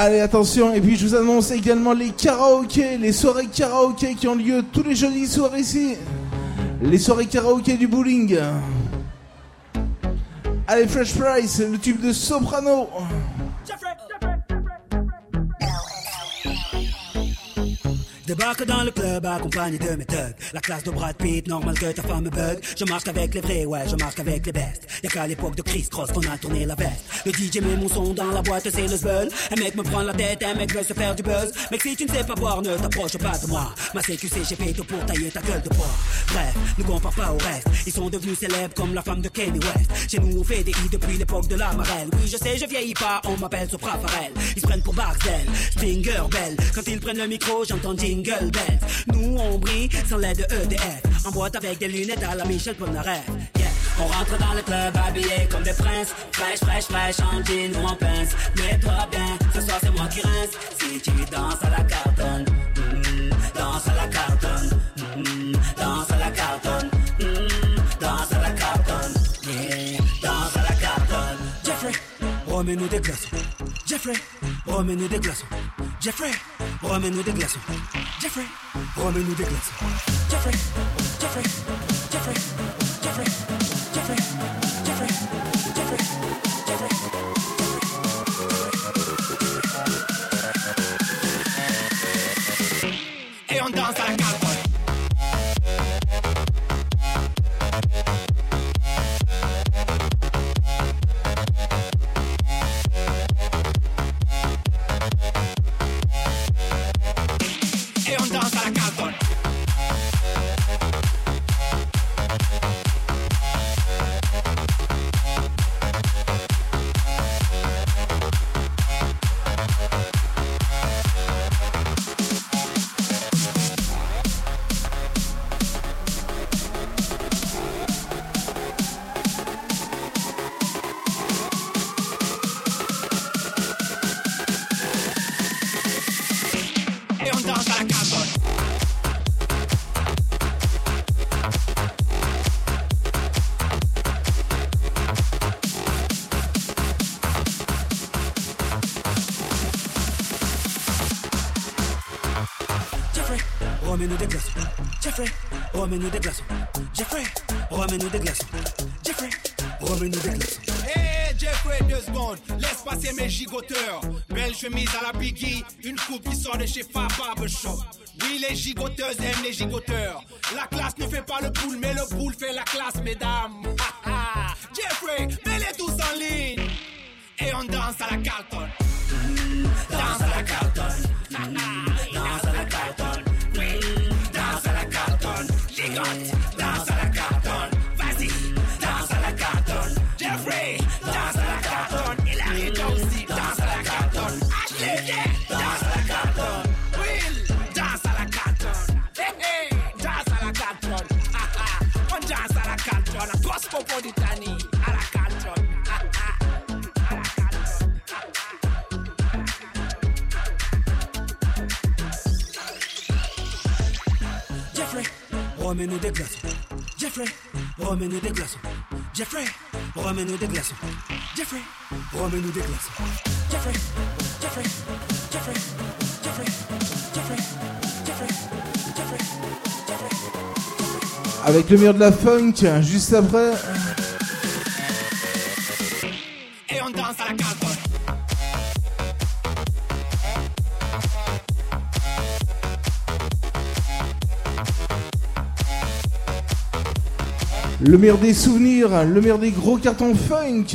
Allez, attention, et puis je vous annonce également les karaokés, les soirées karaoké qui ont lieu tous les jeudis soirs ici. Les soirées karaoké du bowling. Allez, Fresh Price, le tube de Soprano. Débarque dans le club accompagné de mes thugs. La classe de Brad Pitt, normal que ta femme me bug. Je marche avec les vrais, ouais, je marche avec les bestes. Y'a qu'à l'époque de Chris Cross qu'on a tourné la veste. Le DJ met mon son dans la boîte, c'est le zbeul. Un mec me prend la tête, un mec veut se faire du buzz. Mec, si tu ne sais pas boire, ne t'approche pas de moi. Ma CQC, j'ai fait tout pour tailler ta gueule de bois. Bref, ne compare pas au reste. Ils sont devenus célèbres comme la femme de Kanye West. Chez nous, on fait des hits depuis l'époque de la marelle. Oui, je sais, je vieillis pas, on m'appelle Sopra Farel. Ils se prennent pour Barcel, Stinger Bell. Quand ils prennent le micro, j'entends Jingle Bells. Nous, on brille sans l'aide de EDF. En boîte avec des lunettes à la Michel Polnareff. Yeah. On rentre dans le club habillé comme des princes. Fraîche, fraîche, fraîche, en jean ou en pince. Mets-toi bien, ce soir c'est moi qui rince. Si tu danses à la cartonne, mm, danse à la cartonne, mm, danse à la cartonne, mm, danse à la cartonne, yeah, danse à la cartonne. Jeffrey, remets-nous des glaçons. Jeffrey, remets-nous des glaçons. Jeffrey, remets-nous des glaçons. Jeffrey, remets-nous des glaçons. Jeffrey, Jeffrey, Jeffrey, Jeffrey, Jeffrey, Jeffrey, Jeffrey, Et coupe qui sort de Jeffrey, remets-nous des glaçons. Jeffrey, remets-nous des glaçons. Jeffrey, Jeffrey, Jeffrey, Jeffrey, Jeffrey, Jeffrey, Jeffrey, Avec le mur de la funk, juste après. Le mur des souvenirs, le mur des gros cartons funk.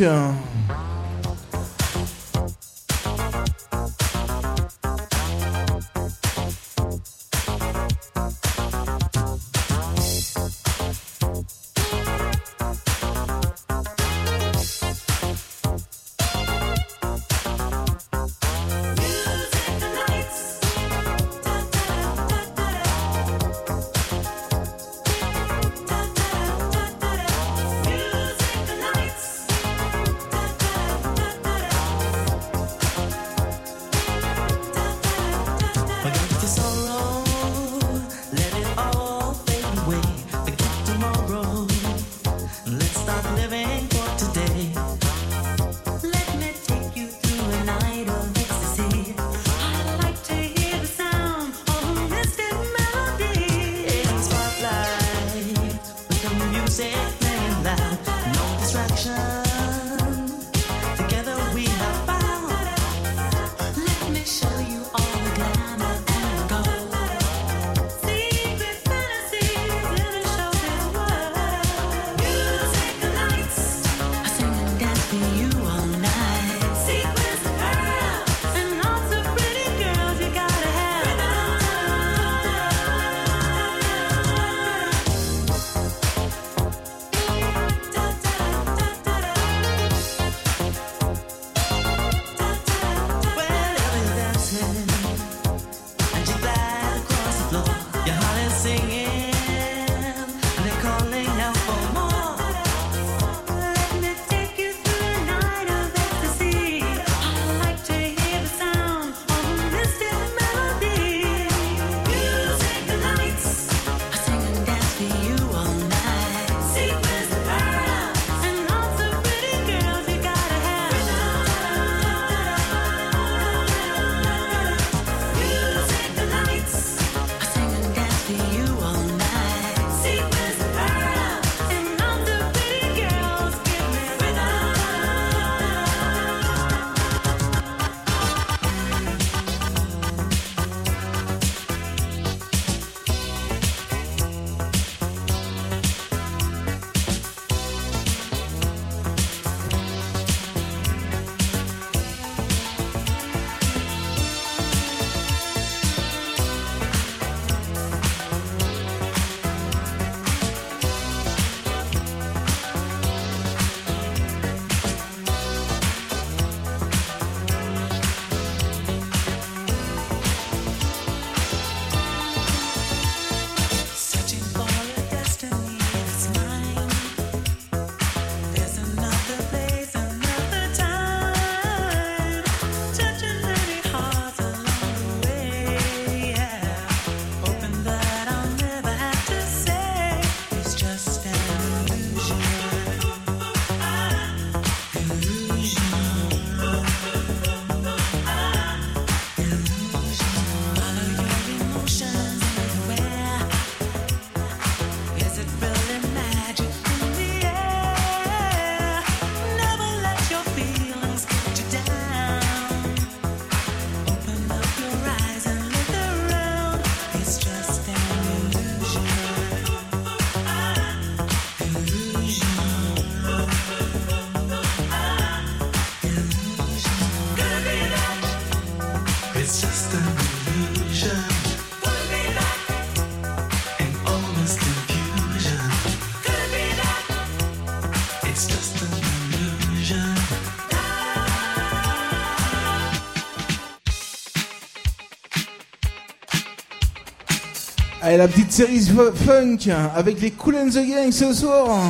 la petite série funk avec les Cool and the Gang ce soir.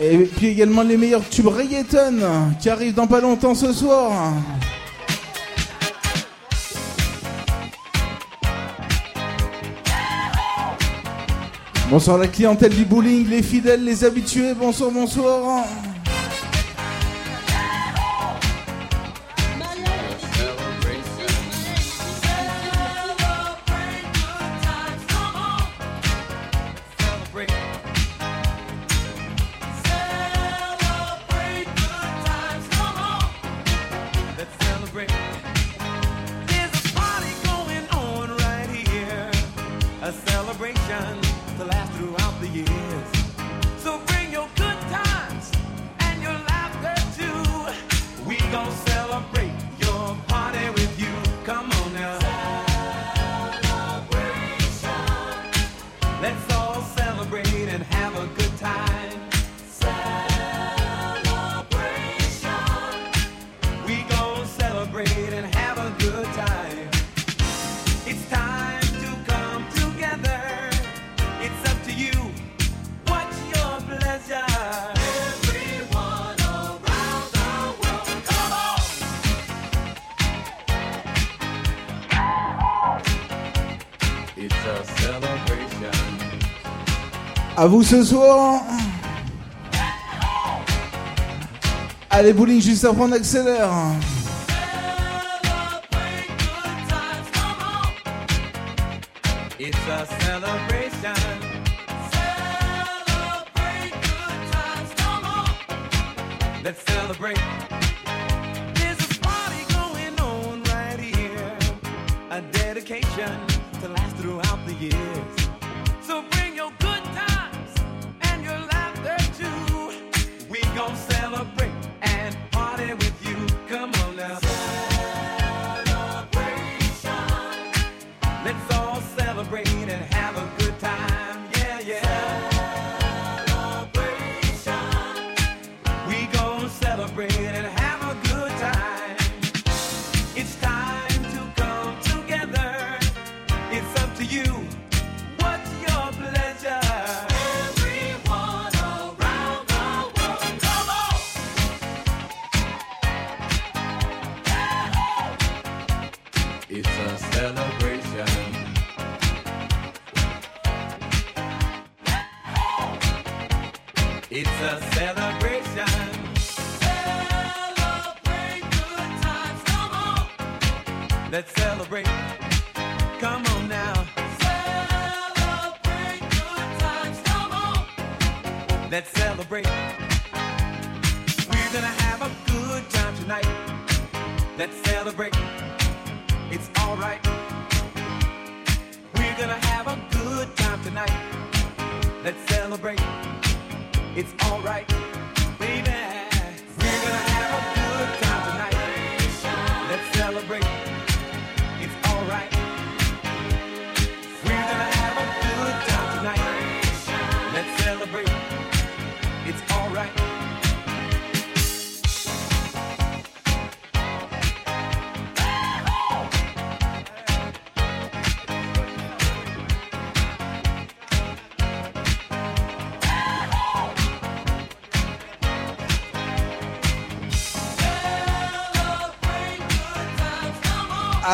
Et puis également les meilleurs tubes reggaeton qui arrivent dans pas longtemps ce soir. Bonsoir la clientèle du bowling, les fidèles, les habitués, bonsoir, bonsoir. À vous ce soir. Allez, bowling, juste après, on accélère.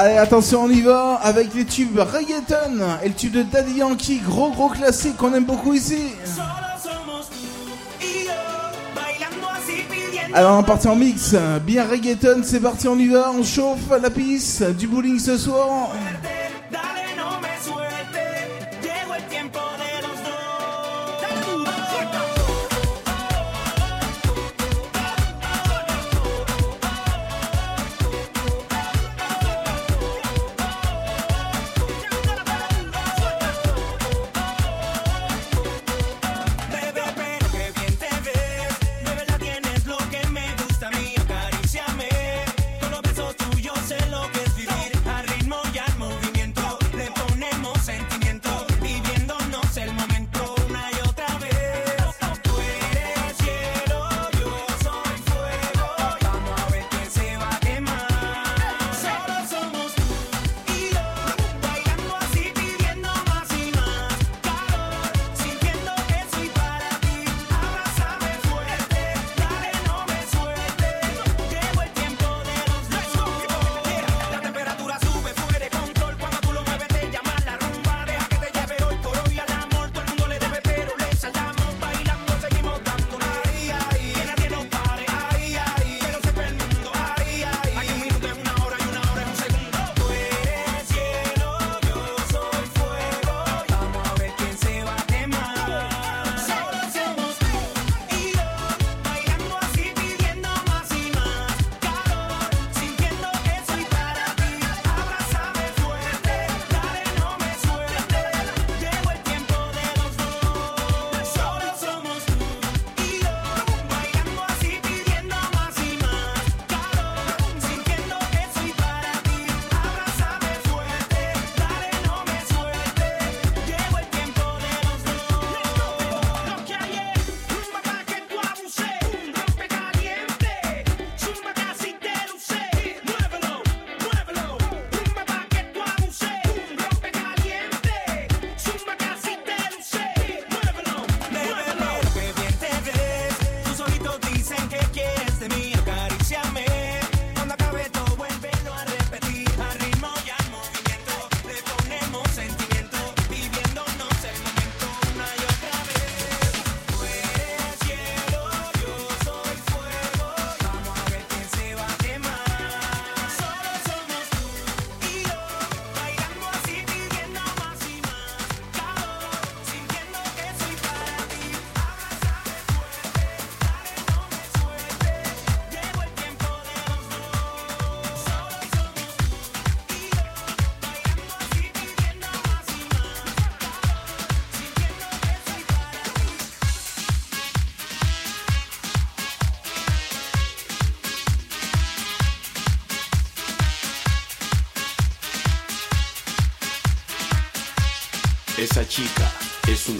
Allez, attention, on y va avec les tubes reggaeton et le tube de Daddy Yankee, gros gros classique qu'on aime beaucoup ici. Alors on parti en mix, bien reggaeton, c'est parti, on y va, on chauffe la piste, du bowling ce soir.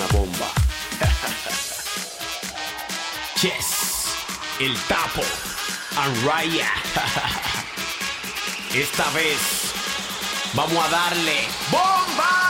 una bomba. Chess, el tapo, Anraya. Esta vez vamos a darle bomba.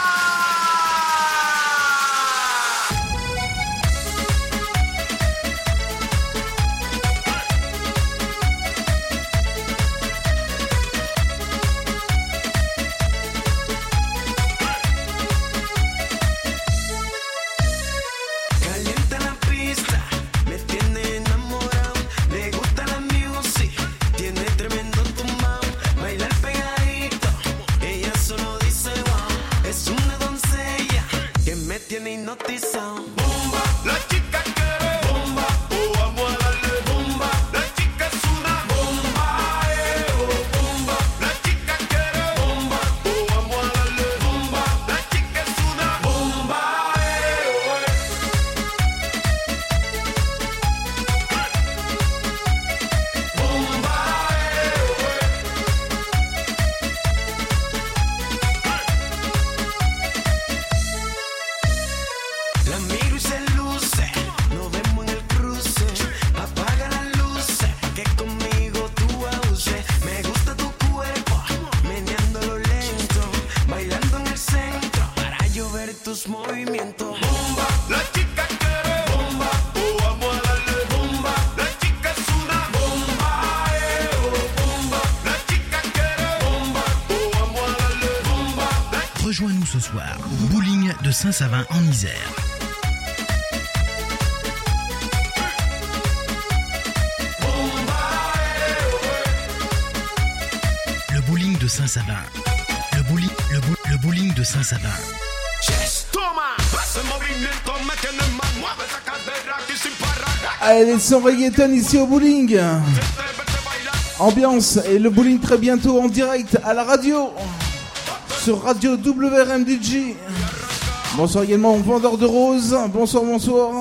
Le bowling de Saint-Savin. Le bowling, de Saint-Savin. Allez, son reggaeton ici au bowling. Ambiance et le bowling très bientôt en direct à la radio sur Radio WRMDG. Bonsoir également aux vendeurs de roses. Bonsoir, bonsoir.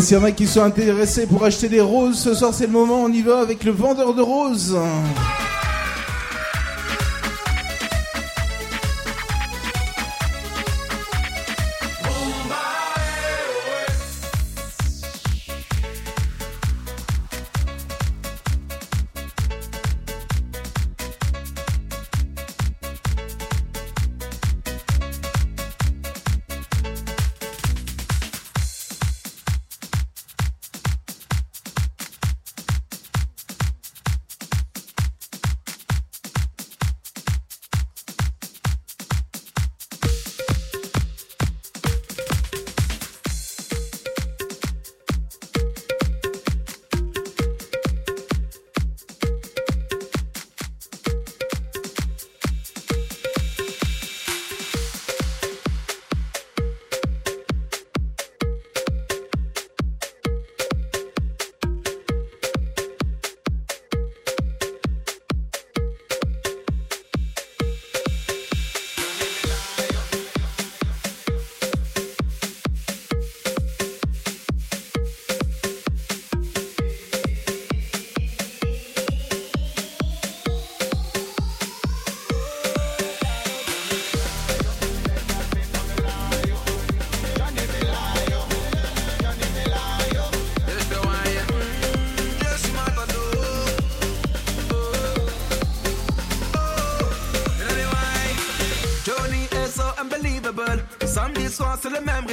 S'il y en a qui sont intéressés pour acheter des roses ce soir, c'est le moment. On y va avec le vendeur de roses.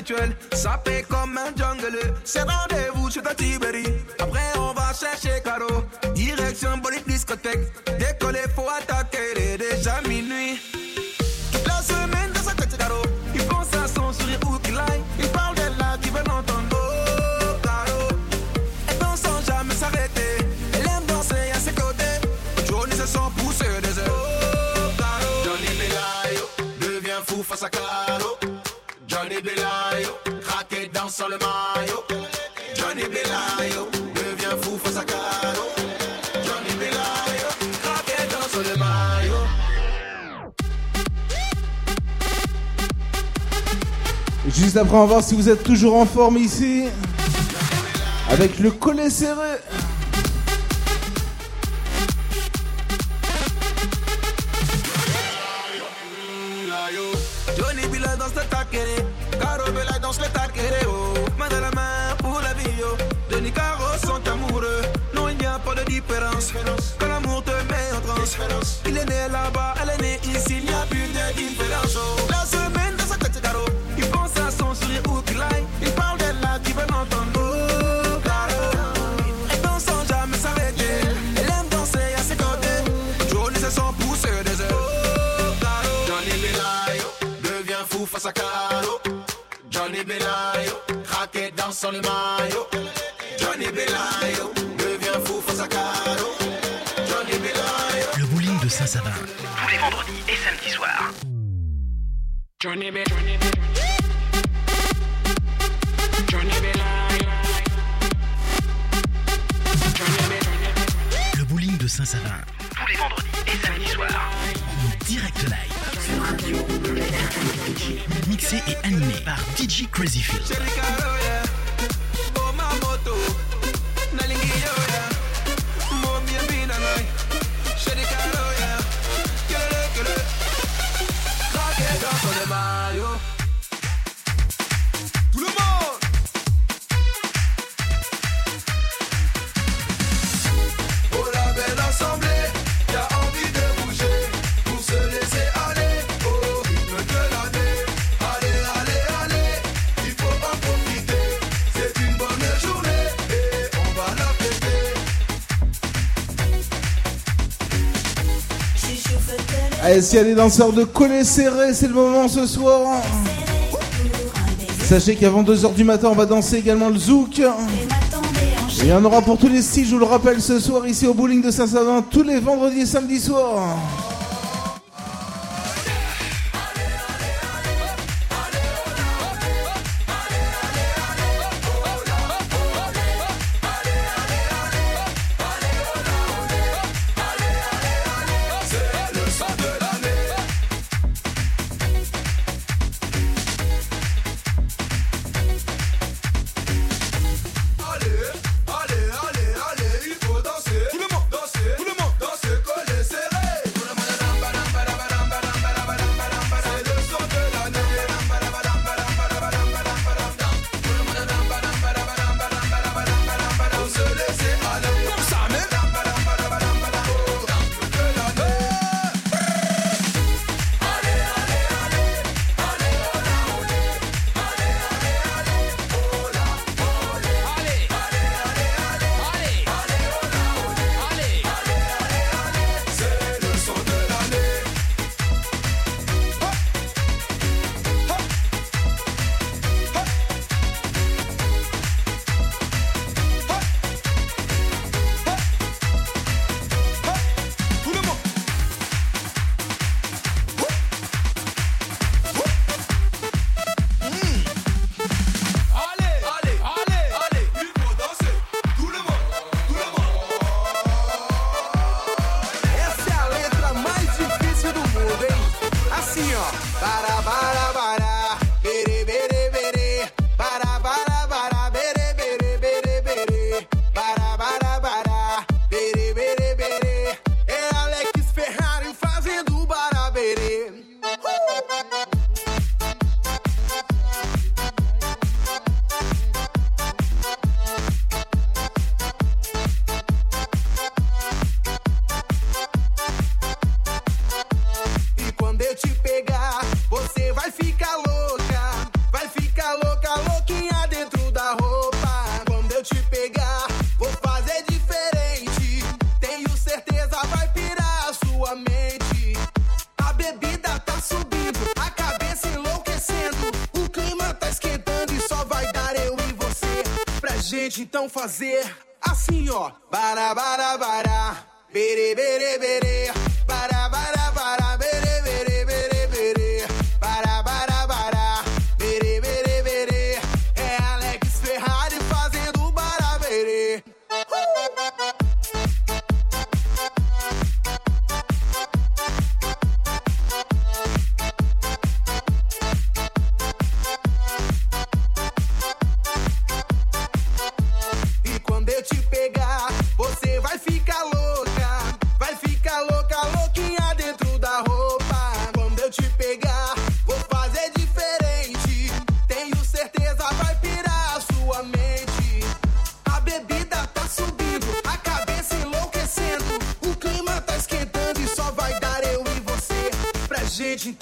intellectuel On va voir si vous êtes toujours en forme ici. Avec le collet serré. S'il y a des danseurs de collet serré, c'est le moment ce soir. Sachez qu'avant 2h du matin, on va danser également le zouk. Et il y en aura pour tous les styles, je vous le rappelle, ce soir ici au bowling de Saint-Savin, tous les vendredis et samedis soirs. então fazer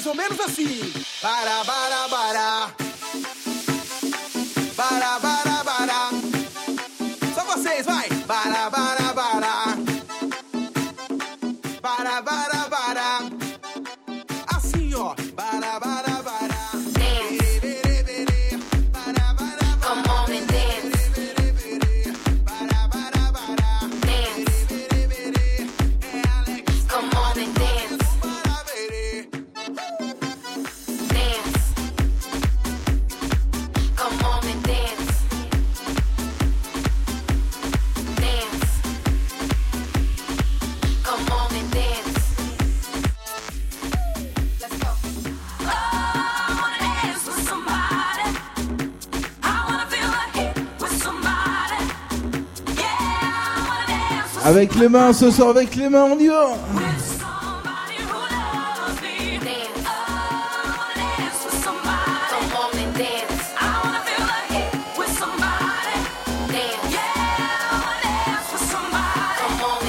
mais ou menos assim. para bara bará. para bara bará. Só vocês, vai. Para, bará. avec les mains, ce soir avec les mains, on y va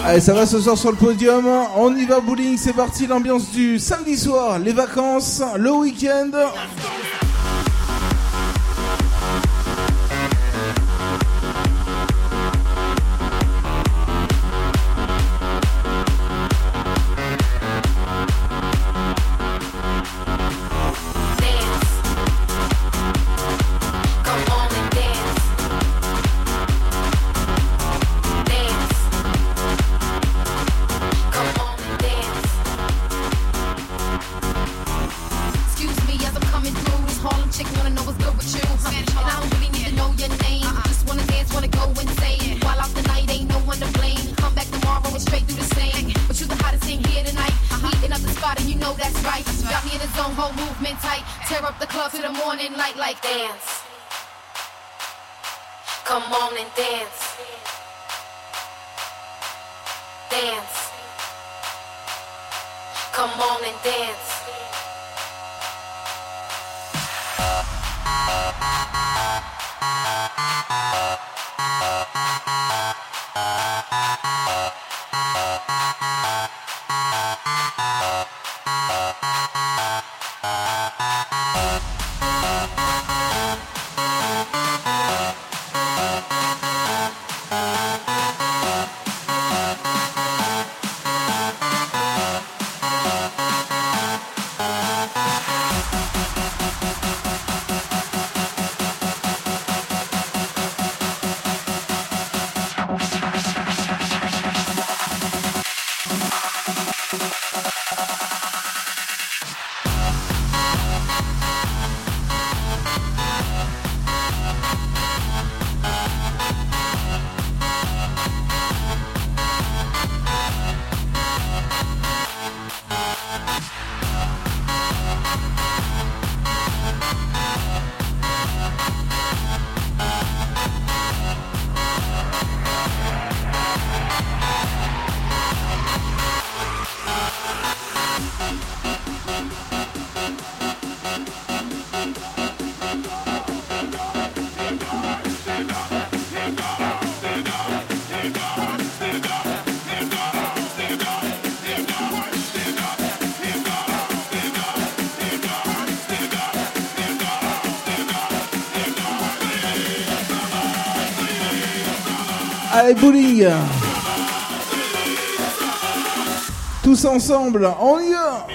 Allez, ça va ce soir sur le podium. On y va bowling, c'est parti. L'ambiance du samedi soir, les vacances, le week-end. et Tous ensemble, on y va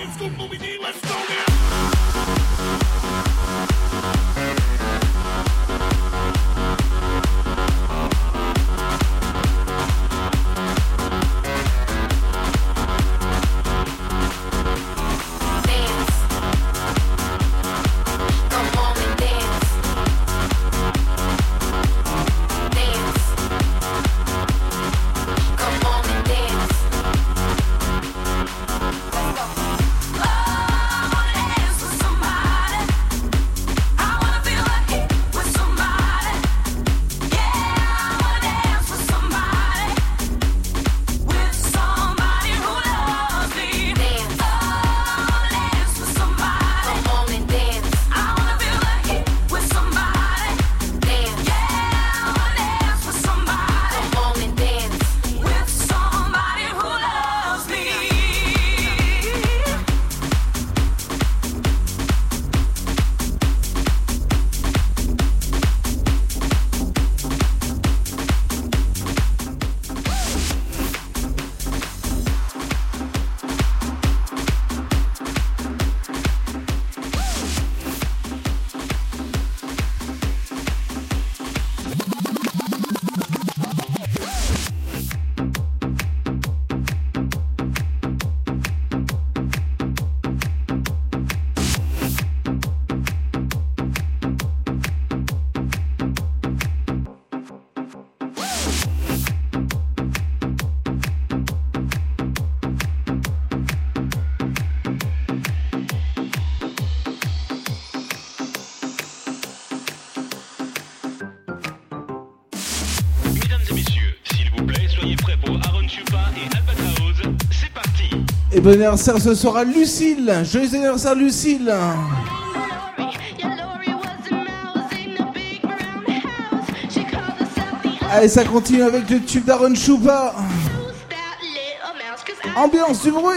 bon anniversaire ce soir à Lucille. Joyeux anniversaire Lucille. Allez, ça continue avec le tube d'Aaron Choupa. Ambiance du bruit.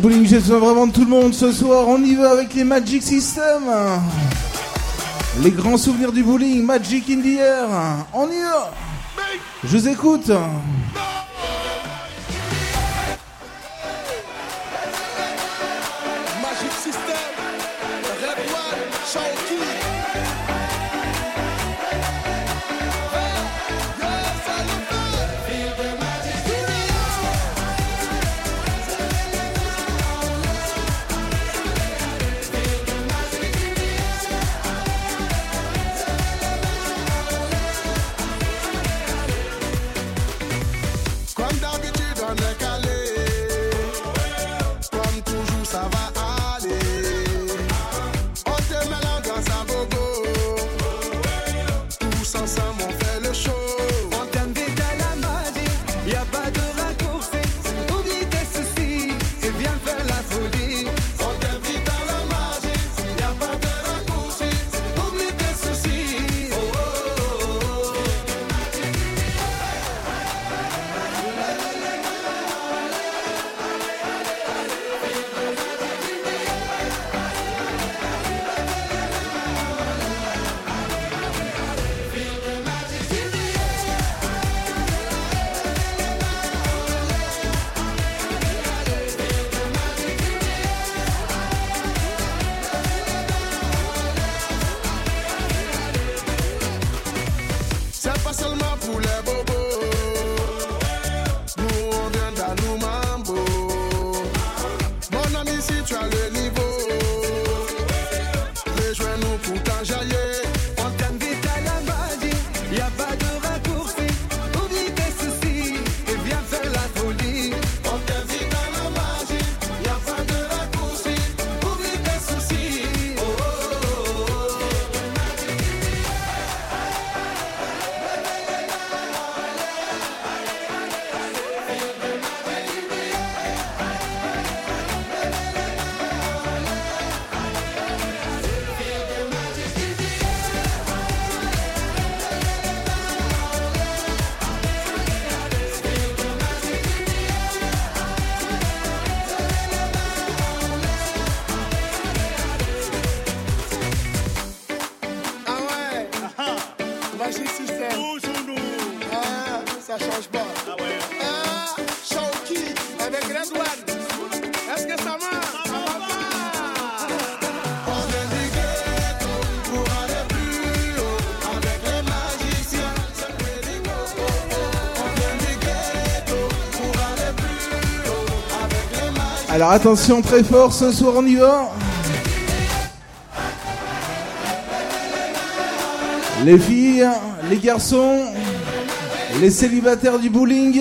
bowling j'ai besoin vraiment de tout le monde ce soir. On y va avec les Magic System. Les grands souvenirs du bowling, Magic in the Air. On y va. Je vous écoute. Alors attention très fort, ce soir on y va. Les filles, les garçons, les célibataires du bowling.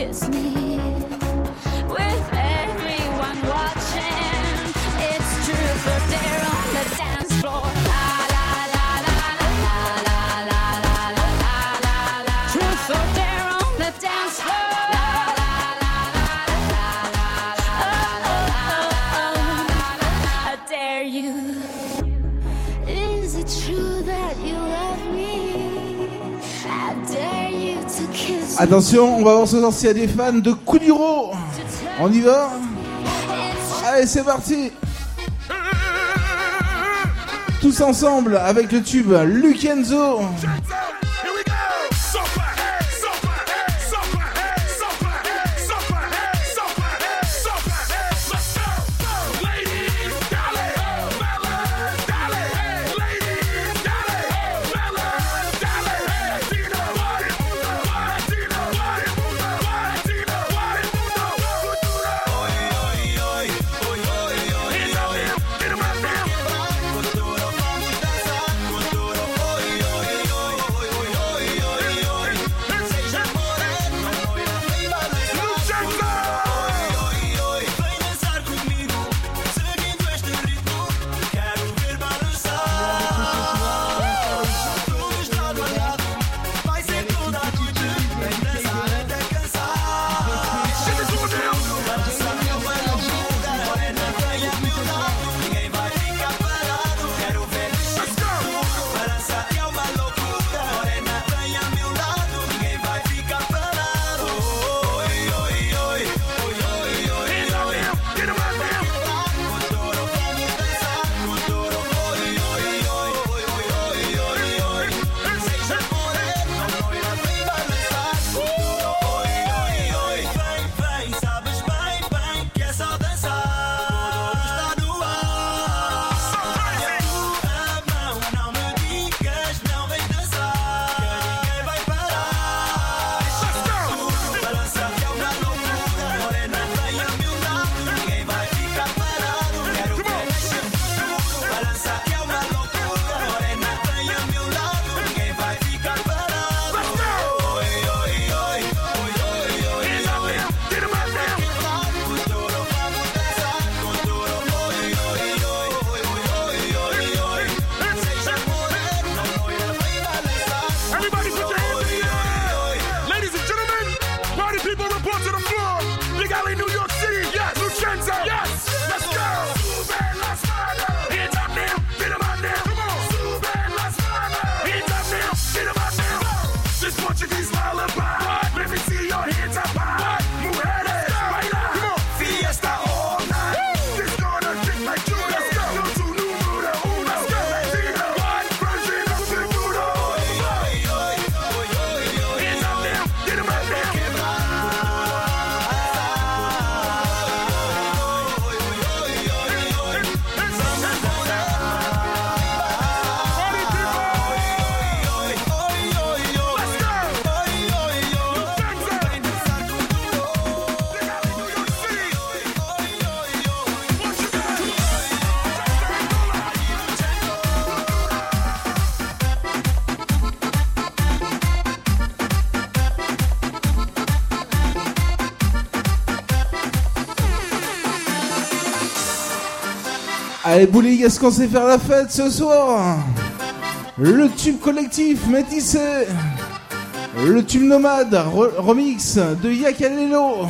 kiss me. Attention, on va voir ce soir s'il y a des fans de Kuduro. On y va Allez, c'est parti Tous ensemble avec le tube Lukenzo. Allez Boulig, est-ce qu'on sait faire la fête ce soir Le tube collectif métissé Le tube nomade remix de Yakalelo.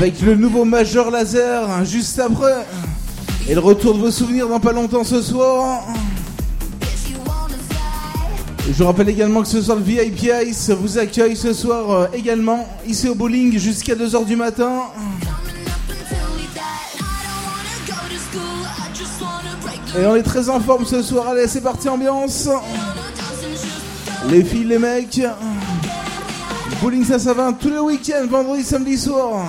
Avec le nouveau Major Laser, hein, juste après. Et le retour de vos souvenirs dans pas longtemps ce soir. Je rappelle également que ce soir le VIP Ice vous accueille ce soir euh, également ici au bowling jusqu'à 2h du matin. Et on est très en forme ce soir, allez c'est parti ambiance. Les filles, les mecs. Bowling ça ça va tous les week-ends, vendredi, samedi soir.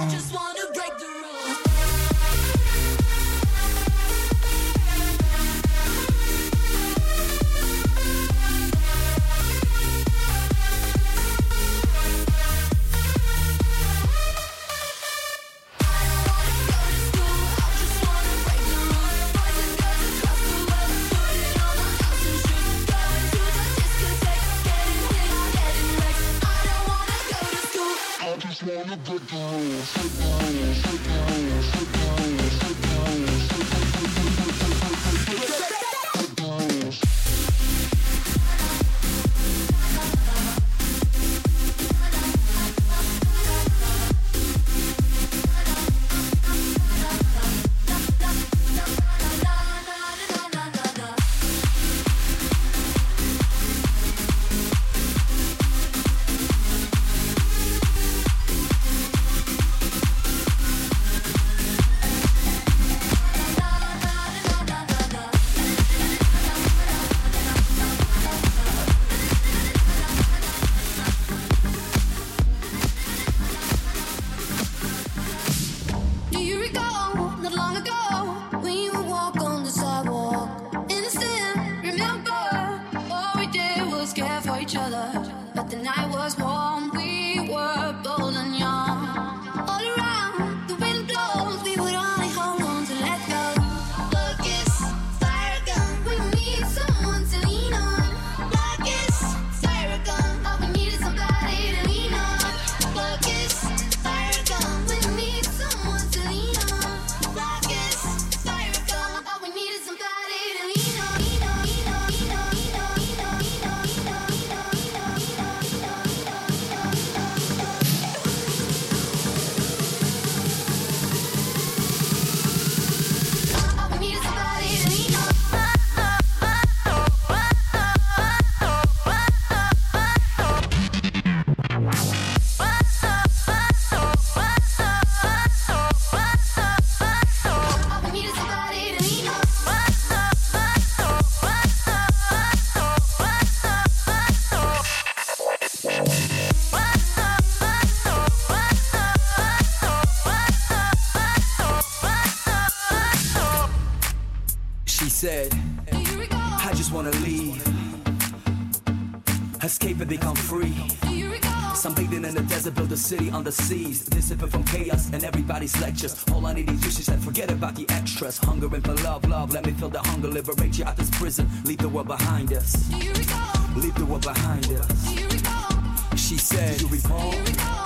the city on the seas, disappear from chaos and everybody's lectures. All I need is you, she said, forget about the extras. Hungering for love, love, let me feel the hunger, liberate you out this prison, leave the world behind us. Do you recall? Leave the world behind us. Do you recall? She said, Do you recall? Do you recall?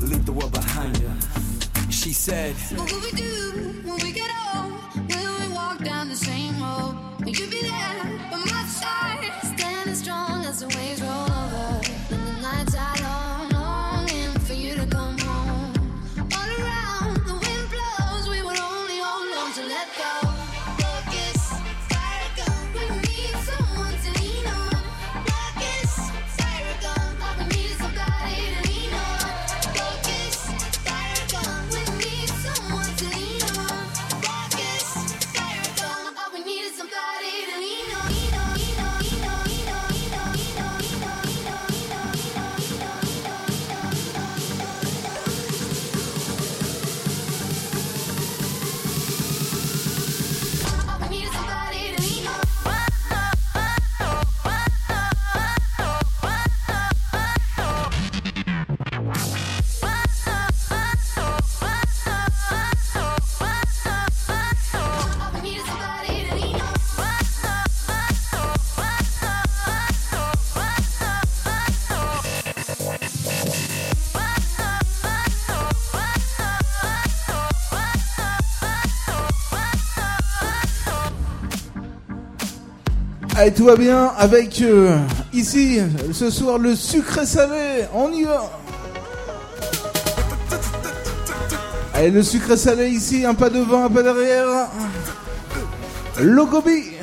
Leave the world behind us. She said, What will we do when we get old? et tout va bien avec euh, ici ce soir le sucré salé. On y va. Allez, le sucré salé ici, un pas devant, un pas derrière. Logobi.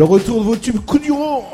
Le retour de vos tubes coup du rond.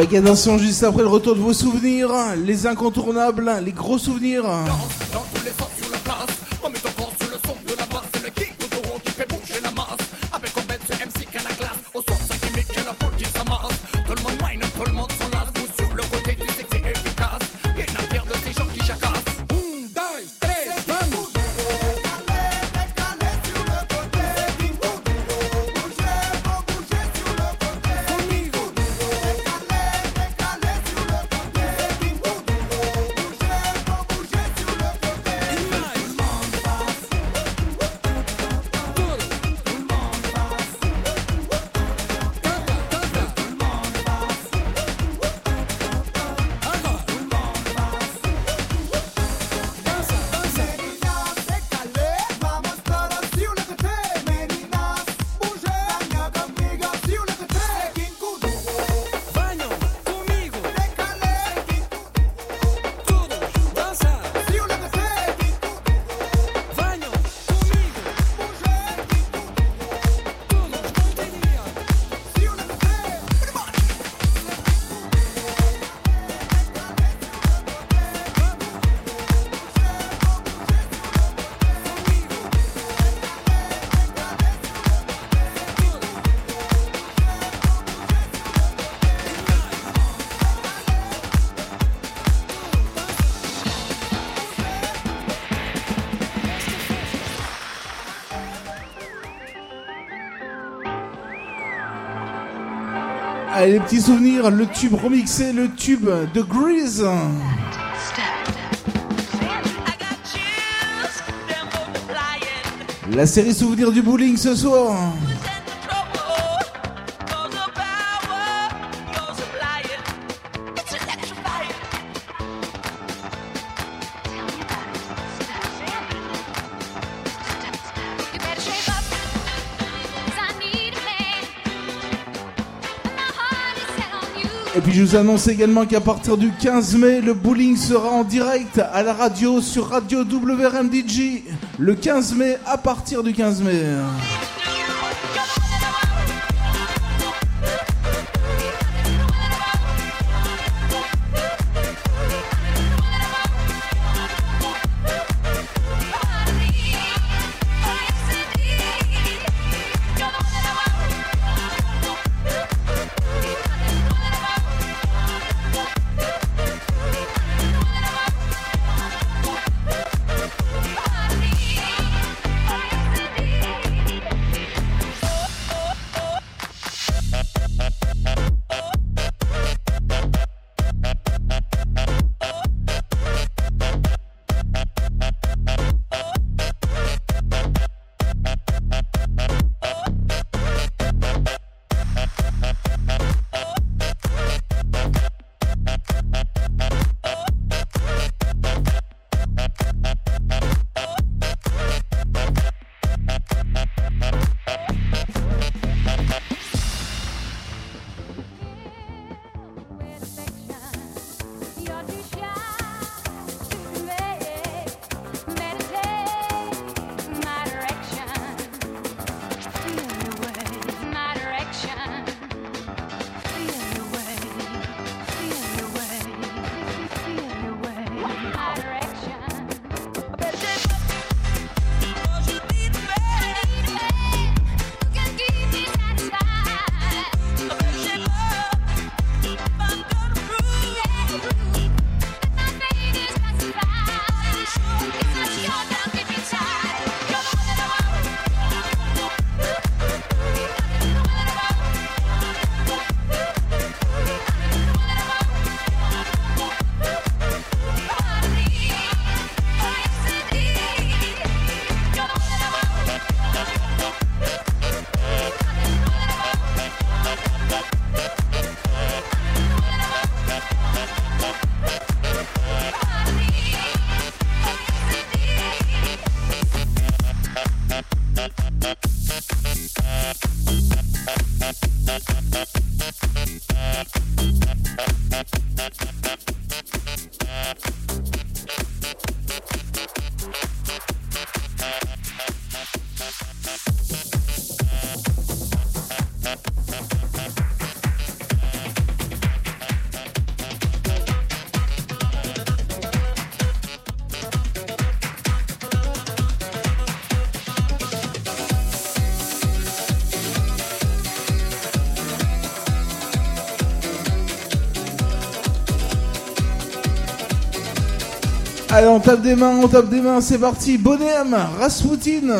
Avec attention juste après le retour de vos souvenirs, les incontournables, les gros souvenirs. Les petits souvenirs, le tube remixé, le tube de Grease. La série Souvenirs du bowling ce soir. Vous annonce également qu'à partir du 15 mai, le bowling sera en direct à la radio sur Radio WRMDJ. Le 15 mai, à partir du 15 mai. Allez, on tape des mains, on tape des mains, c'est parti. Bonhomme, Rasputin.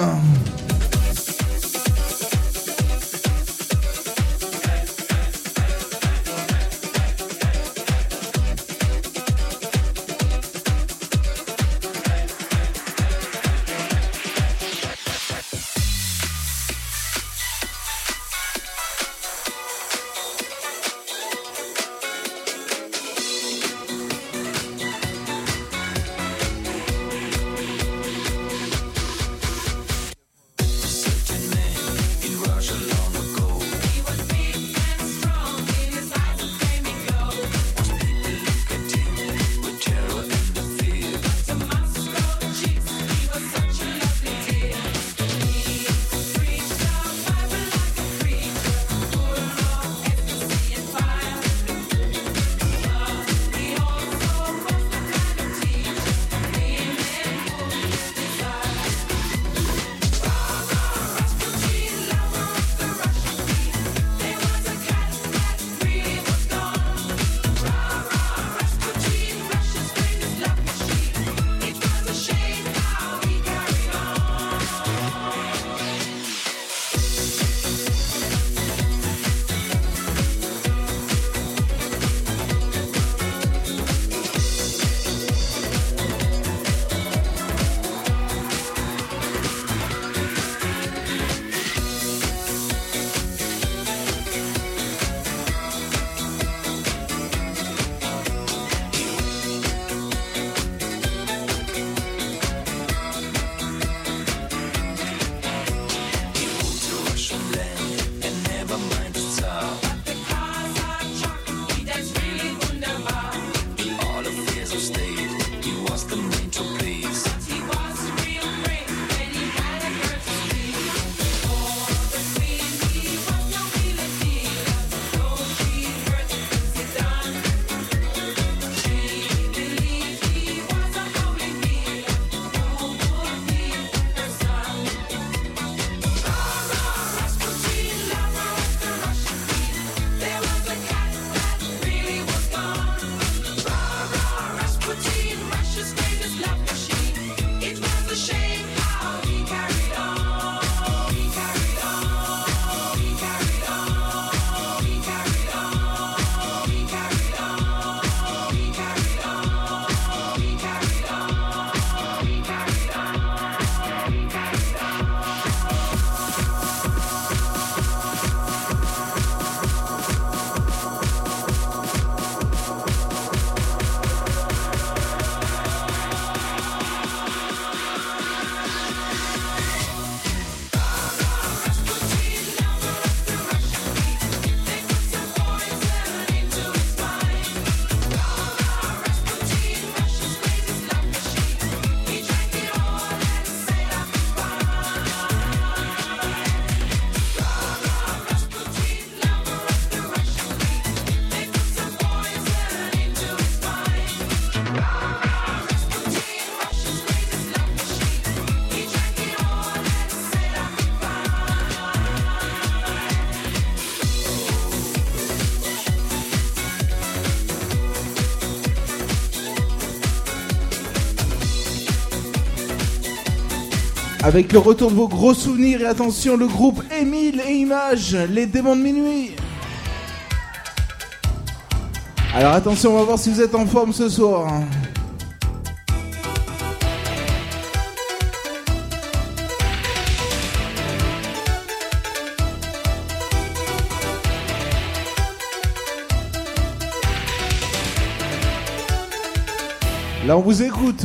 Avec le retour de vos gros souvenirs et attention, le groupe Émile et Images, les démons de minuit. Alors attention, on va voir si vous êtes en forme ce soir. Là, on vous écoute.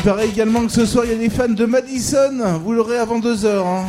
Il paraît également que ce soir, il y a des fans de Madison. Vous l'aurez avant 2h.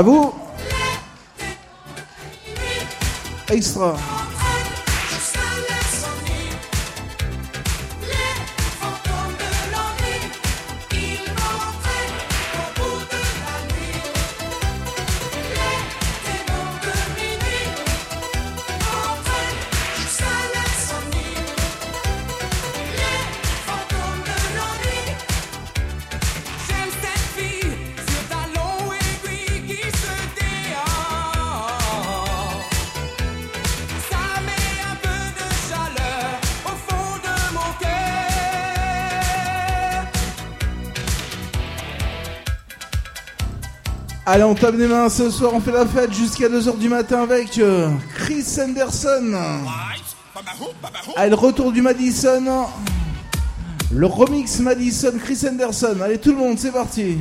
À vous Extra Allez, on tape des mains ce soir, on fait la fête jusqu'à 2h du matin avec euh, Chris Anderson. Allez, le retour du Madison. Le remix Madison, Chris Anderson. Allez, tout le monde, c'est parti.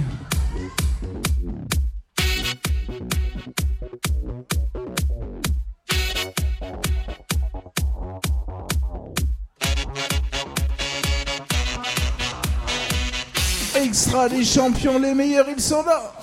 Extra, les champions, les meilleurs, ils sont là.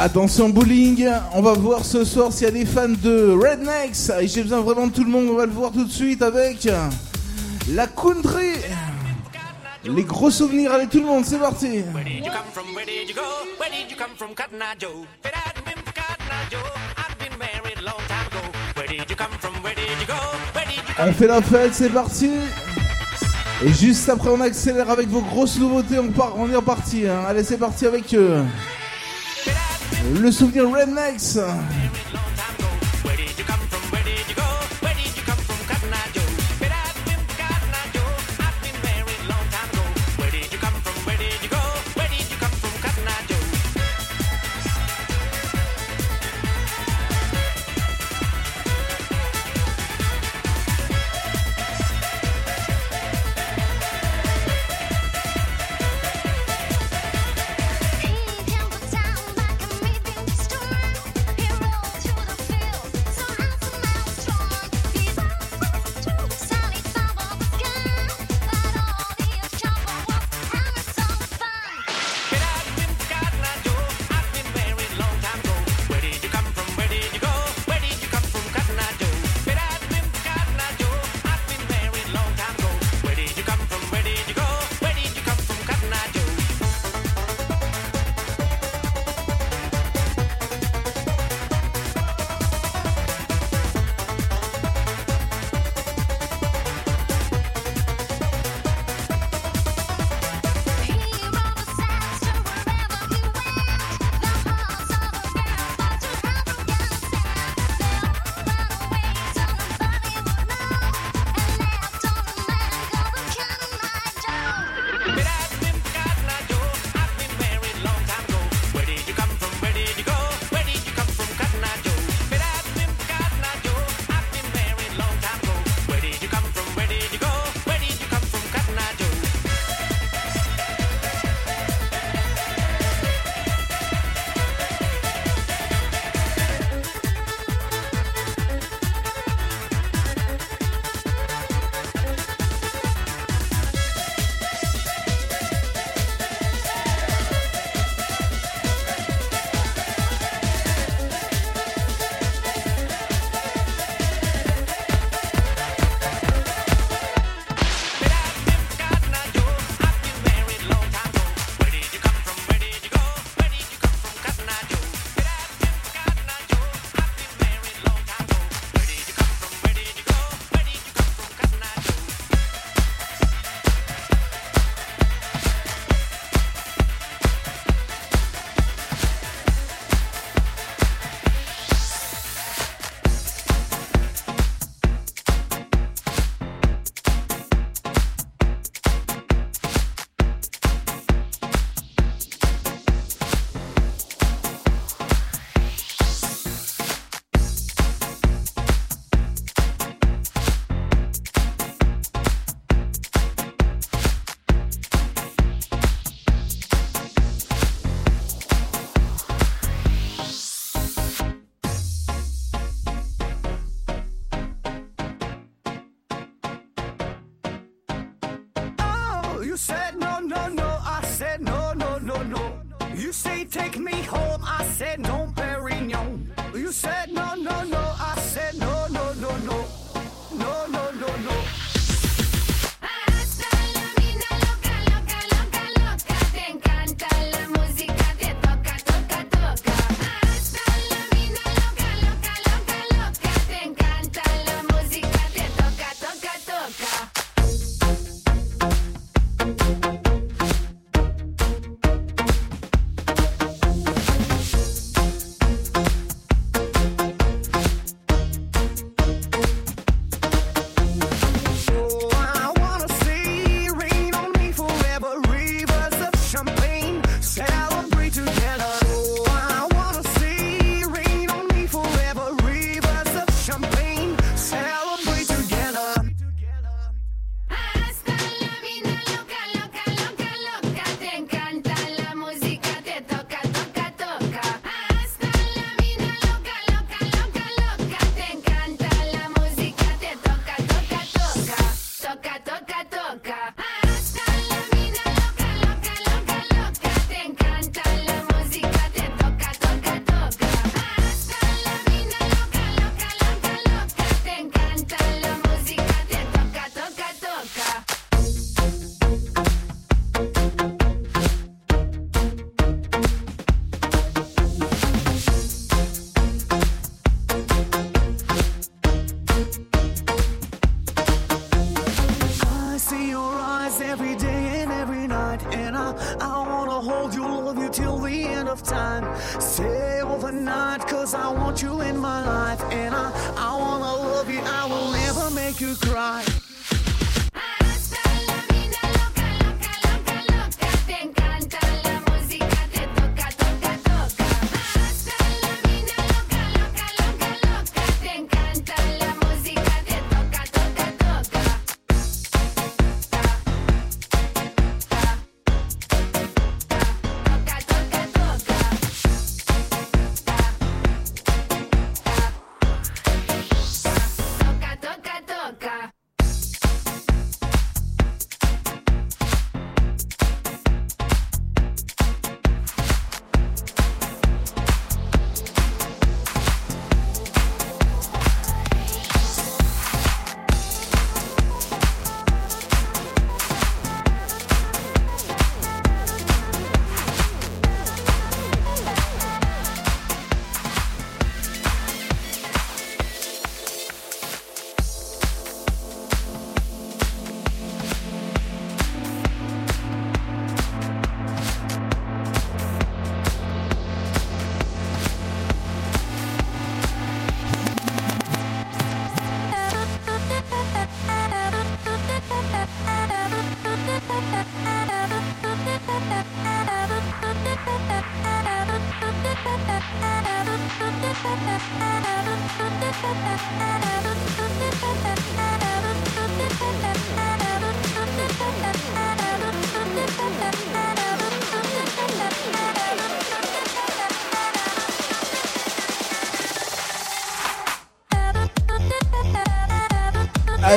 Attention bowling, on va voir ce soir s'il y a des fans de Rednecks. Et j'ai besoin vraiment de tout le monde, on va le voir tout de suite avec la country. Les gros souvenirs, allez tout le monde, c'est parti. On fait la fête, c'est parti. Et juste après, on accélère avec vos grosses nouveautés. On, part, on est reparti. Hein. Allez, c'est parti avec eux le souvenir Rednex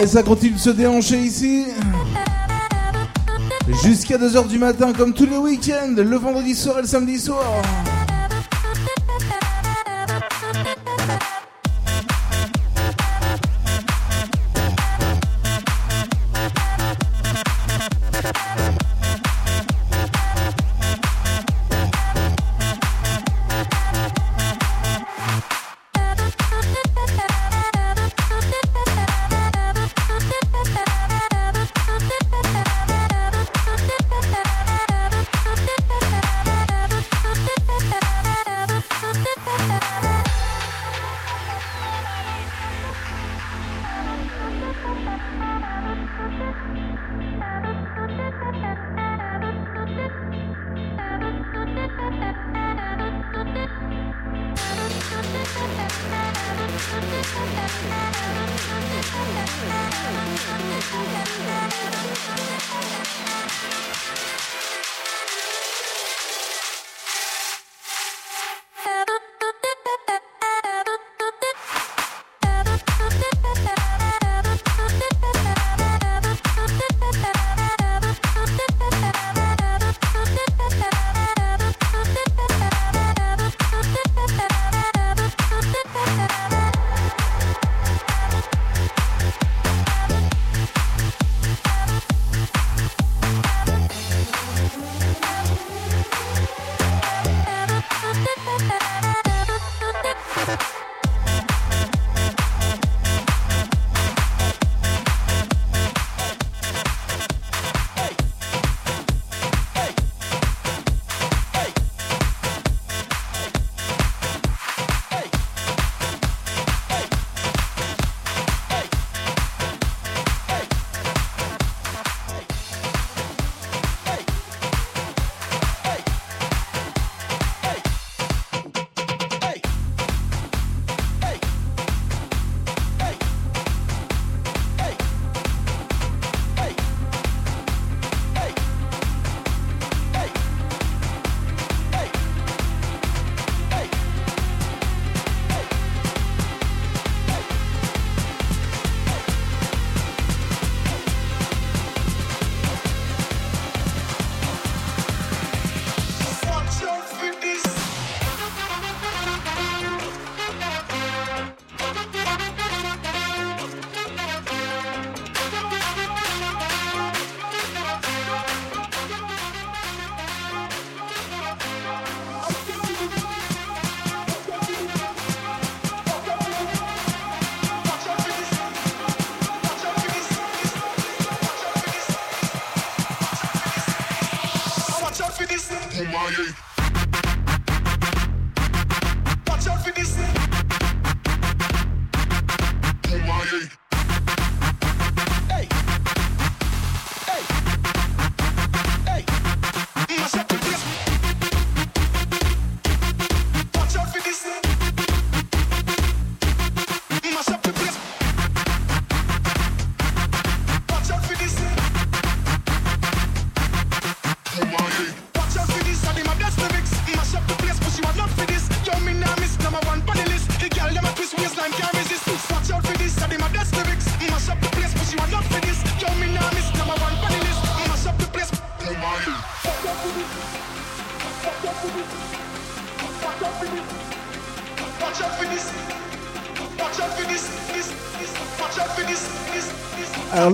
et ça continue de se déhancher ici. Jusqu'à 2h du matin, comme tous les week-ends, le vendredi soir et le samedi soir. Ooh.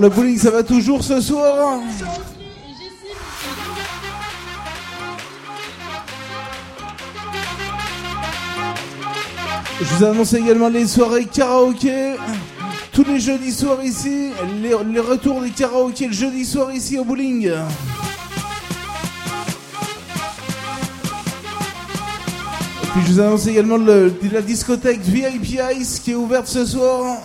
Le bowling, ça va toujours ce soir hein Je vous annonce également les soirées karaoké. Tous les jeudis soirs ici, les, retours des karaokés le jeudi soir ici au bowling. Et puis je vous annonce également la discothèque VIP Ice qui est ouverte ce soir.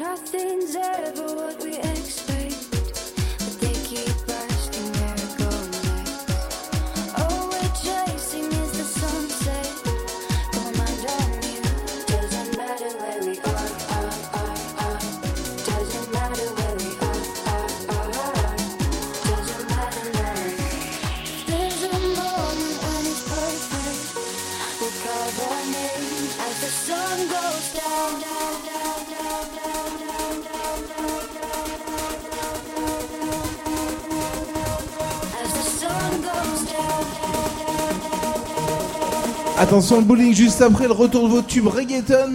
nothing's ever what we expect. Attention le bowling juste après le retour de vos tubes reggaeton.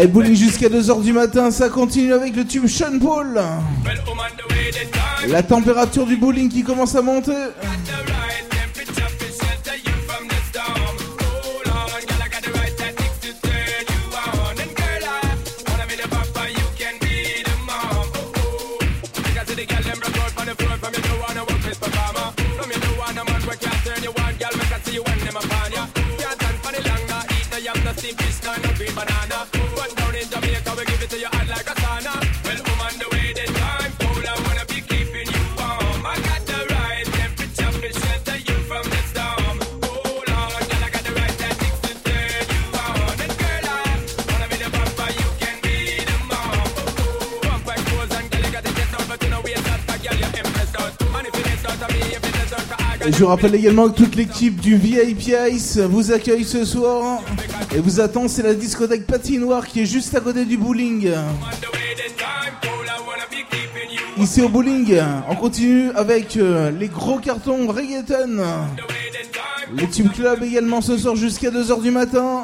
et bowling jusqu'à 2h du matin, ça continue avec le tube Sean Paul. La température du bowling qui commence à monter. Je rappelle également que toute l'équipe du VIP Ice vous accueille ce soir et vous attend. C'est la discothèque patinoire qui est juste à côté du bowling. Ici au bowling, on continue avec euh, les gros cartons reggaeton. Le Team Club également ce soir jusqu'à 2h du matin.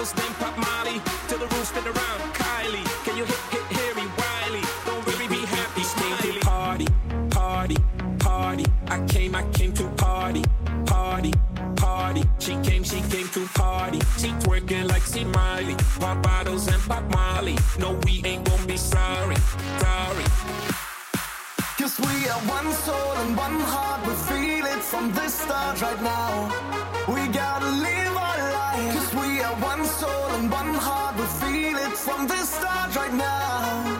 bottles, then pop Molly. Till the room spin around, Kylie. Can you hit, hit Harry Wiley? Don't really be happy, smiley. Party, party, party. I came, I came to party, party, party. She came, she came to party. She twerking like she Miley. Pop bottles and pop Molly. No, we ain't gonna be sorry, sorry. Cause we are one soul and one heart. We feel it from this start right now. this start right now.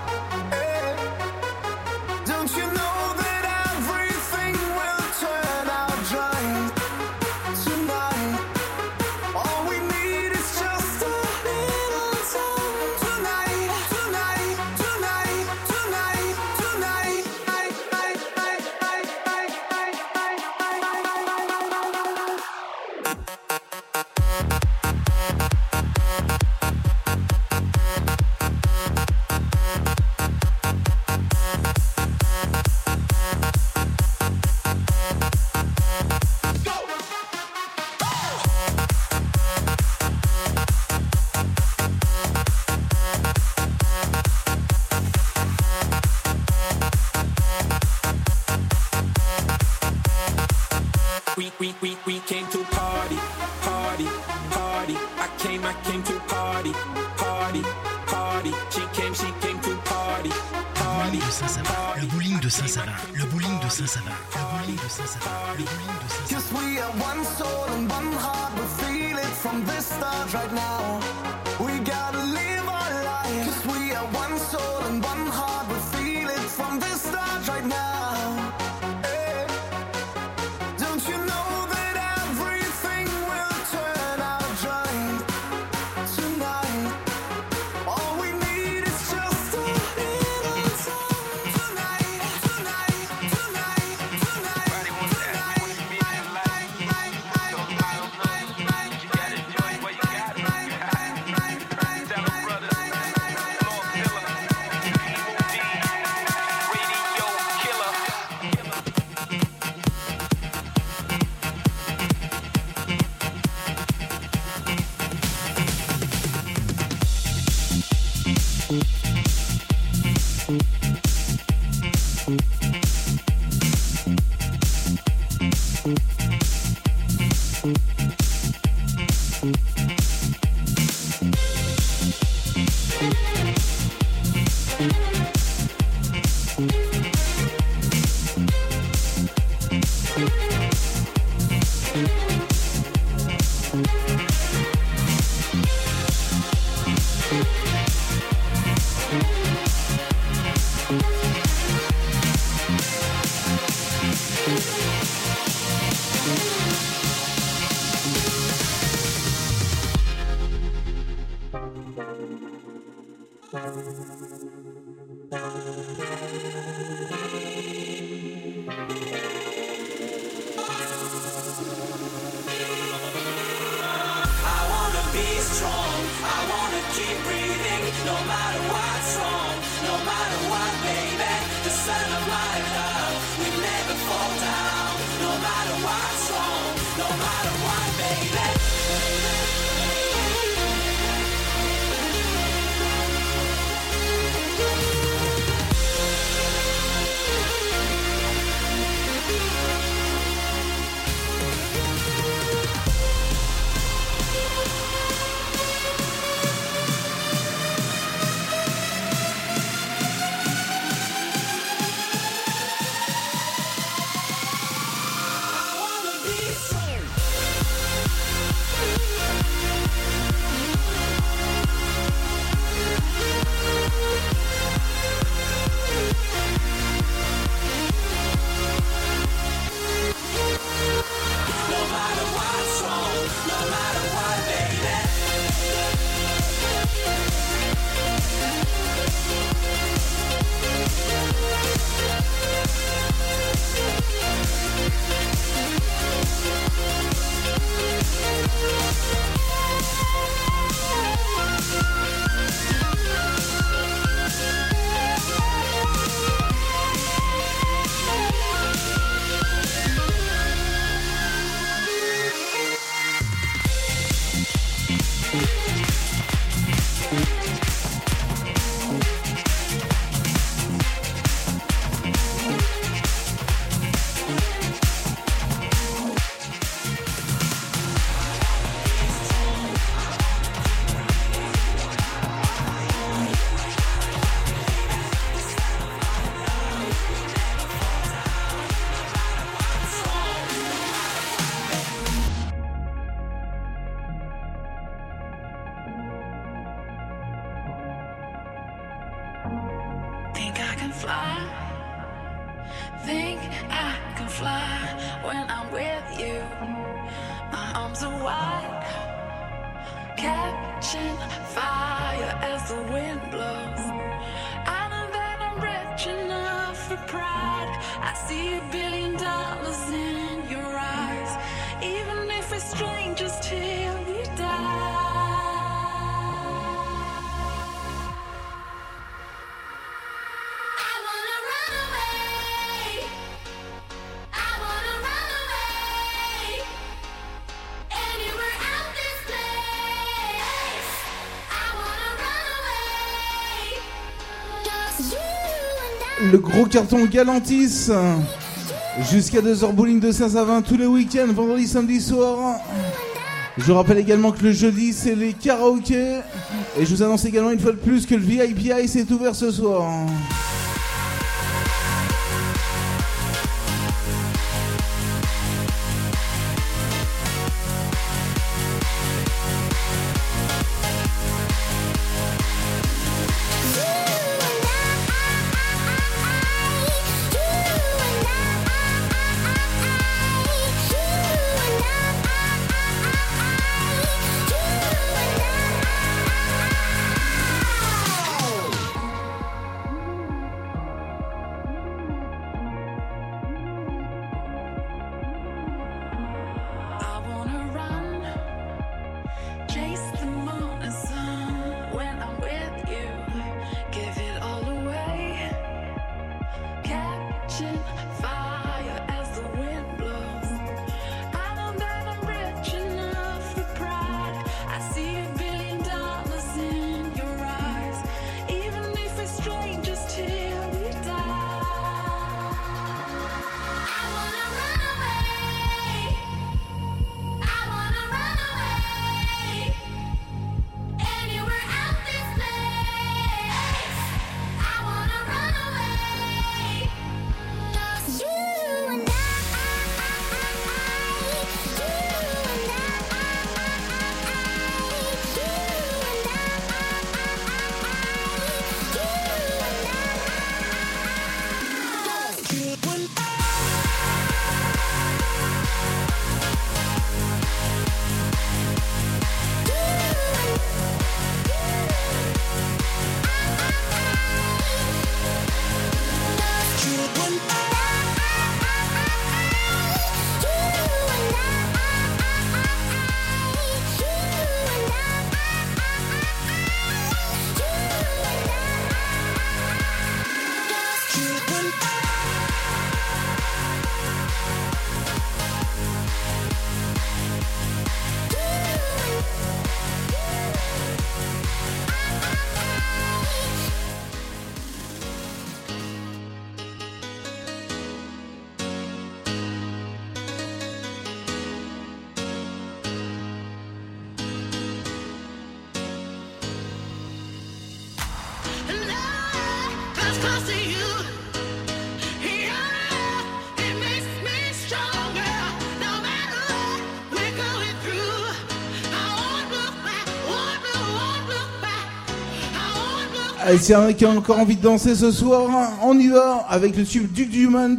le gros carton Galantis. Jusqu'à 2h bowling de 16 à tous les week-ends, vendredi, samedi soir. Je rappelle également que le jeudi c'est les karaokés. Et je vous annonce également une fois de plus que le VIPI s'est ouvert ce soir. Et c'est un qui a encore envie de danser ce soir. Hein. On y va avec le tube Duke Dumont.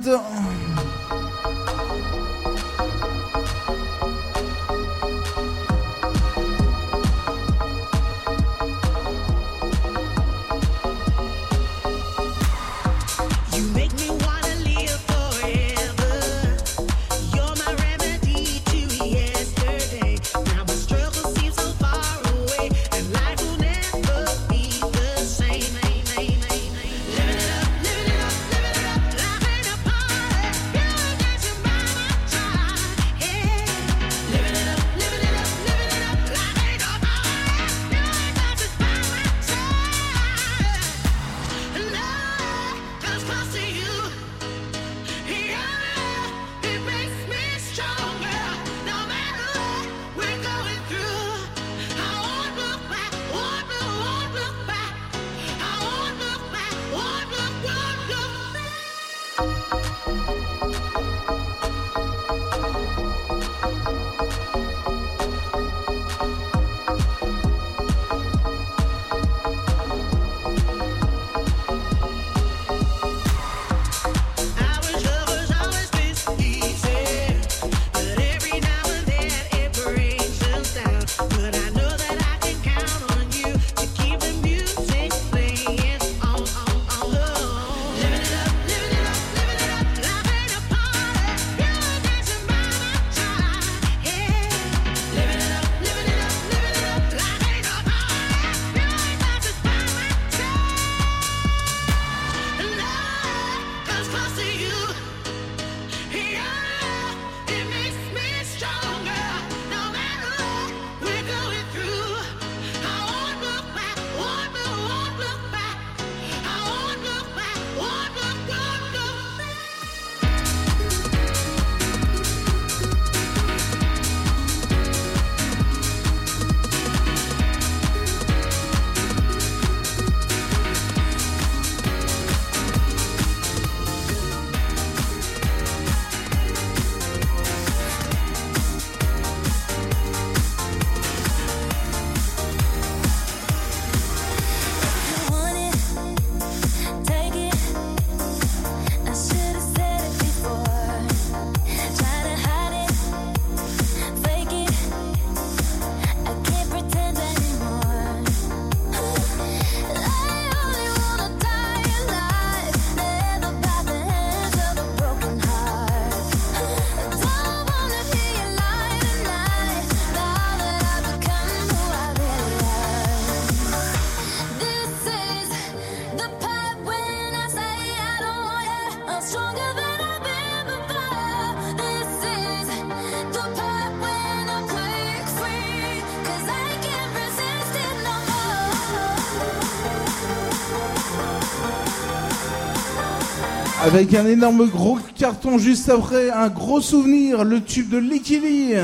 Avec un énorme gros carton juste après, un gros souvenir, le tube de Licky Lee.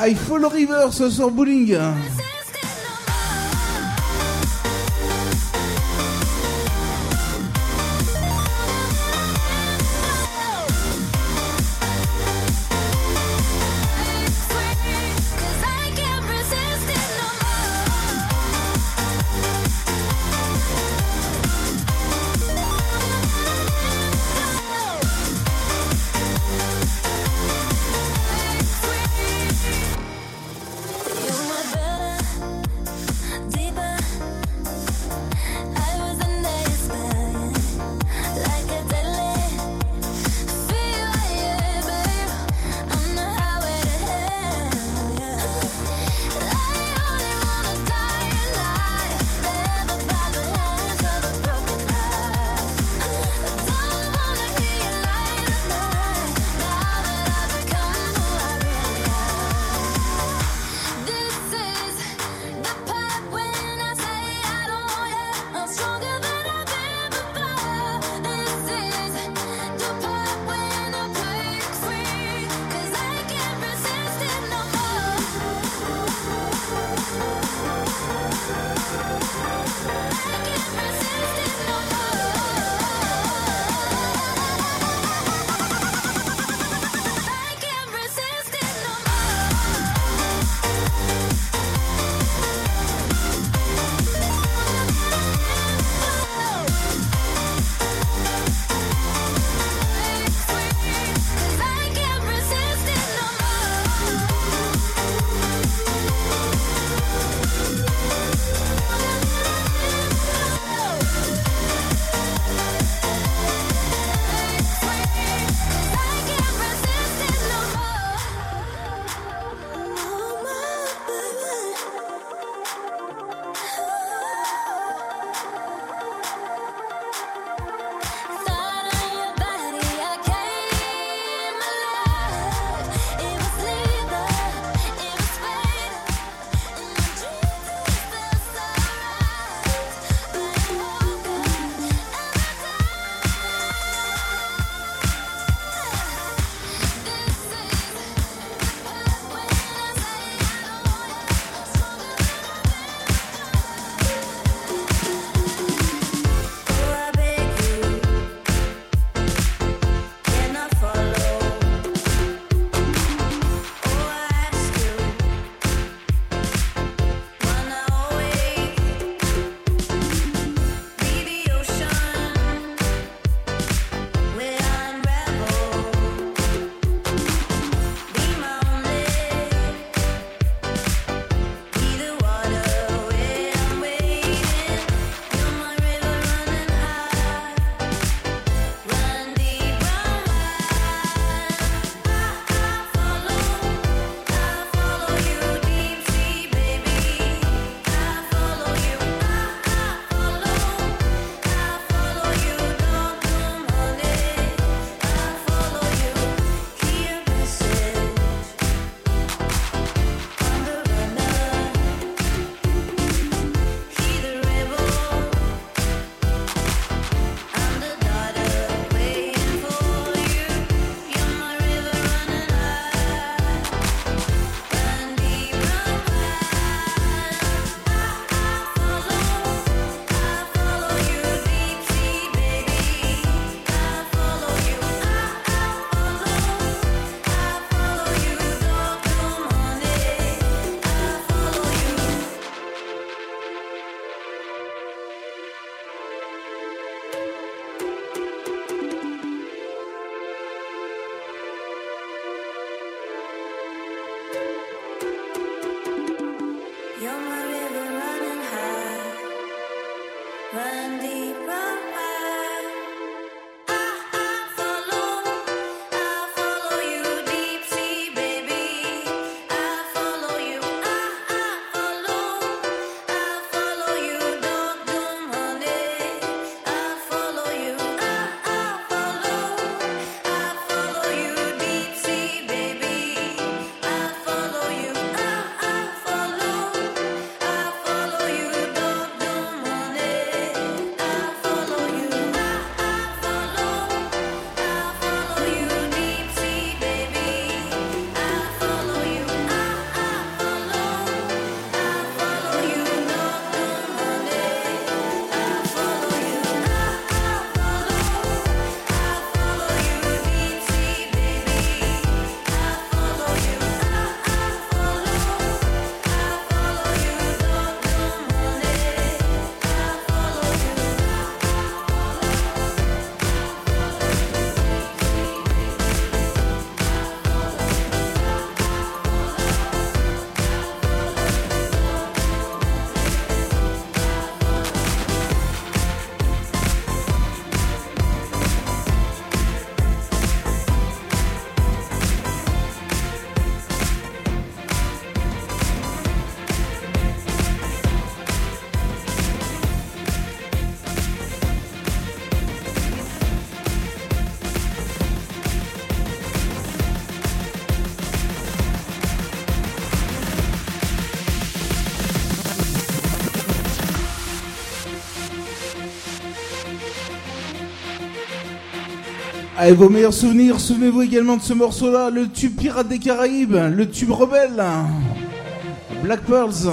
I Follow River ce soir bowling. Allez, vos meilleurs souvenirs, souvenez-vous également de ce morceau-là, le tube Pirate des Caraïbes, le tube rebelle, Black Pearls.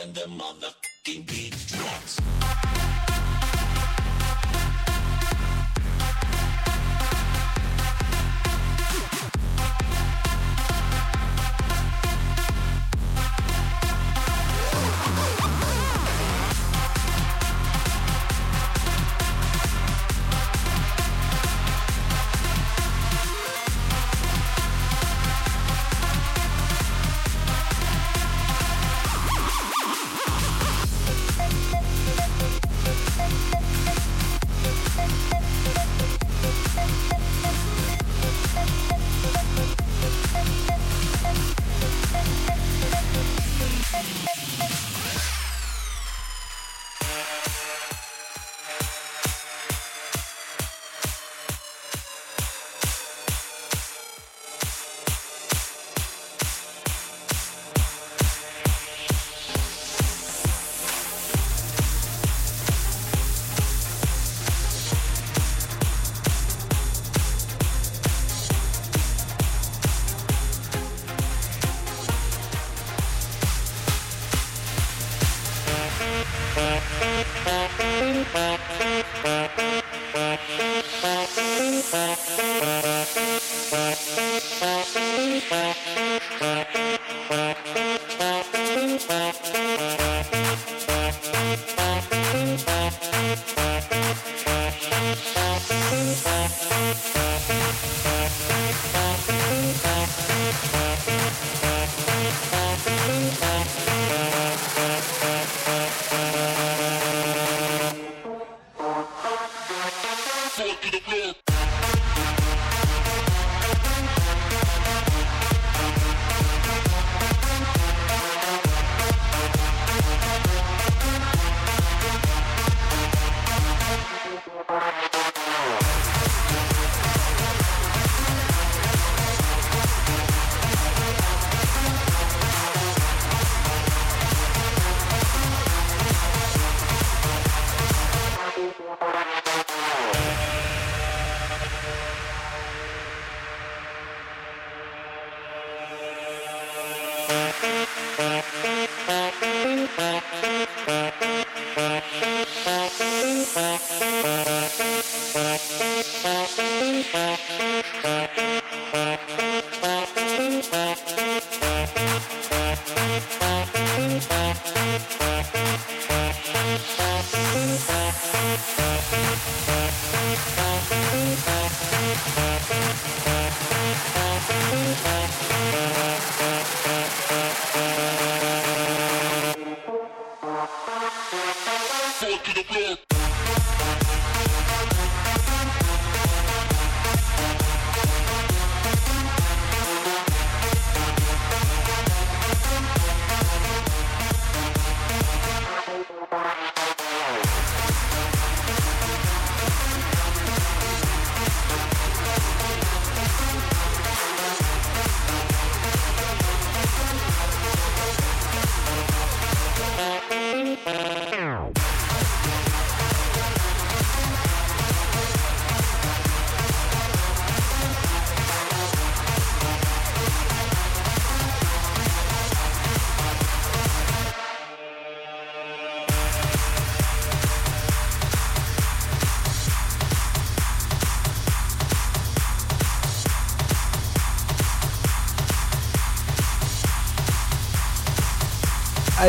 When the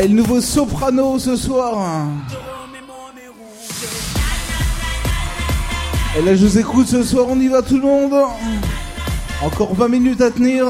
et le nouveau soprano ce soir. Et là, je vous écoute ce soir, on y va tout le monde. Encore 20 minutes à tenir.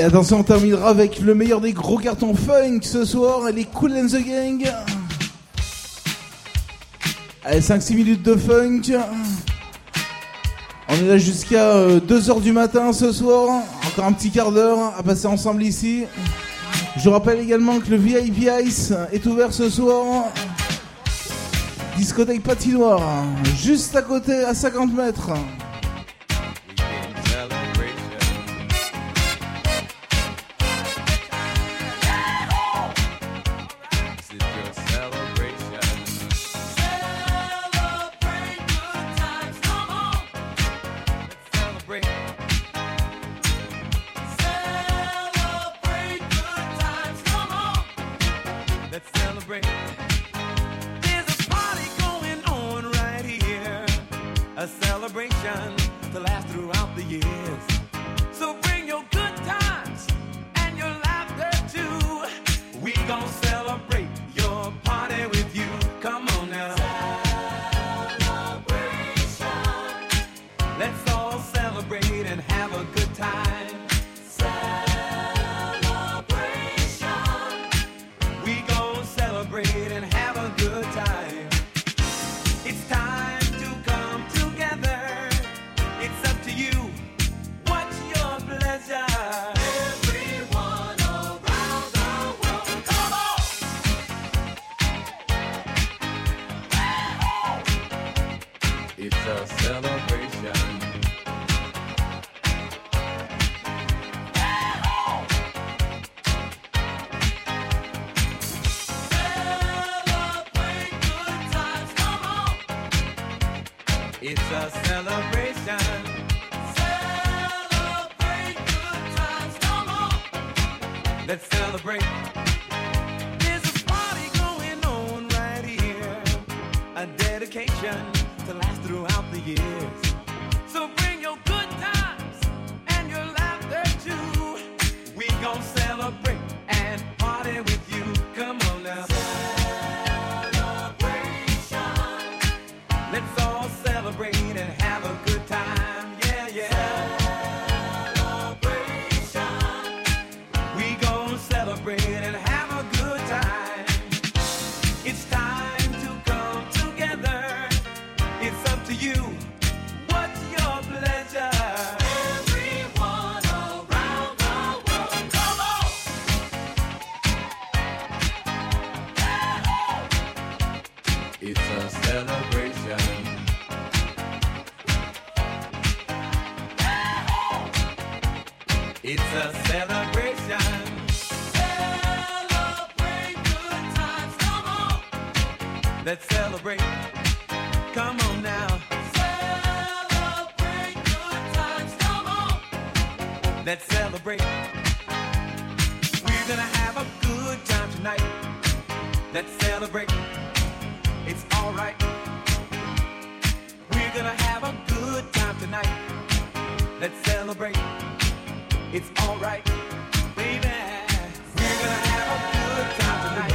Et attention, on terminera avec le meilleur des gros cartons funk ce soir, les Cool and the Gang. Allez, 5-6 minutes de funk. On est là jusqu'à euh, 2h du matin ce soir. Encore un petit quart d'heure hein, à passer ensemble ici. Je rappelle également que le VIP Ice est ouvert ce soir. Discothèque patinoire, hein, juste à côté, à 50 mètres.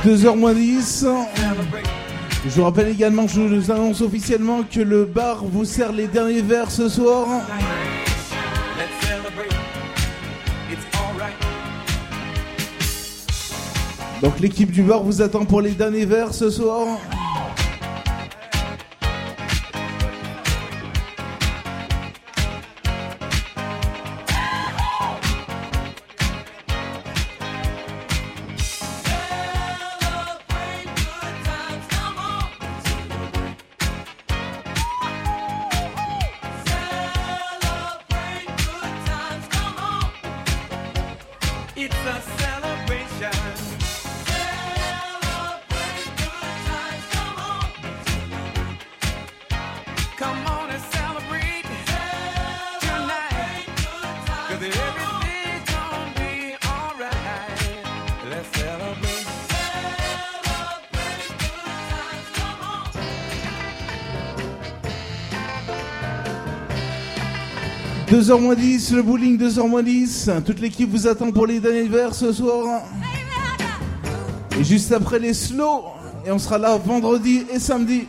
2h moins 10. Je vous rappelle également, je vous annonce officiellement que le bar vous sert les derniers verres ce soir. Donc l'équipe du bar vous attend pour les derniers verres ce soir. 2h moins 10, le bowling 2h moins 10. Toute l'équipe vous attend pour les derniers verres ce soir. Et juste après les slows. Et on sera là vendredi et samedi.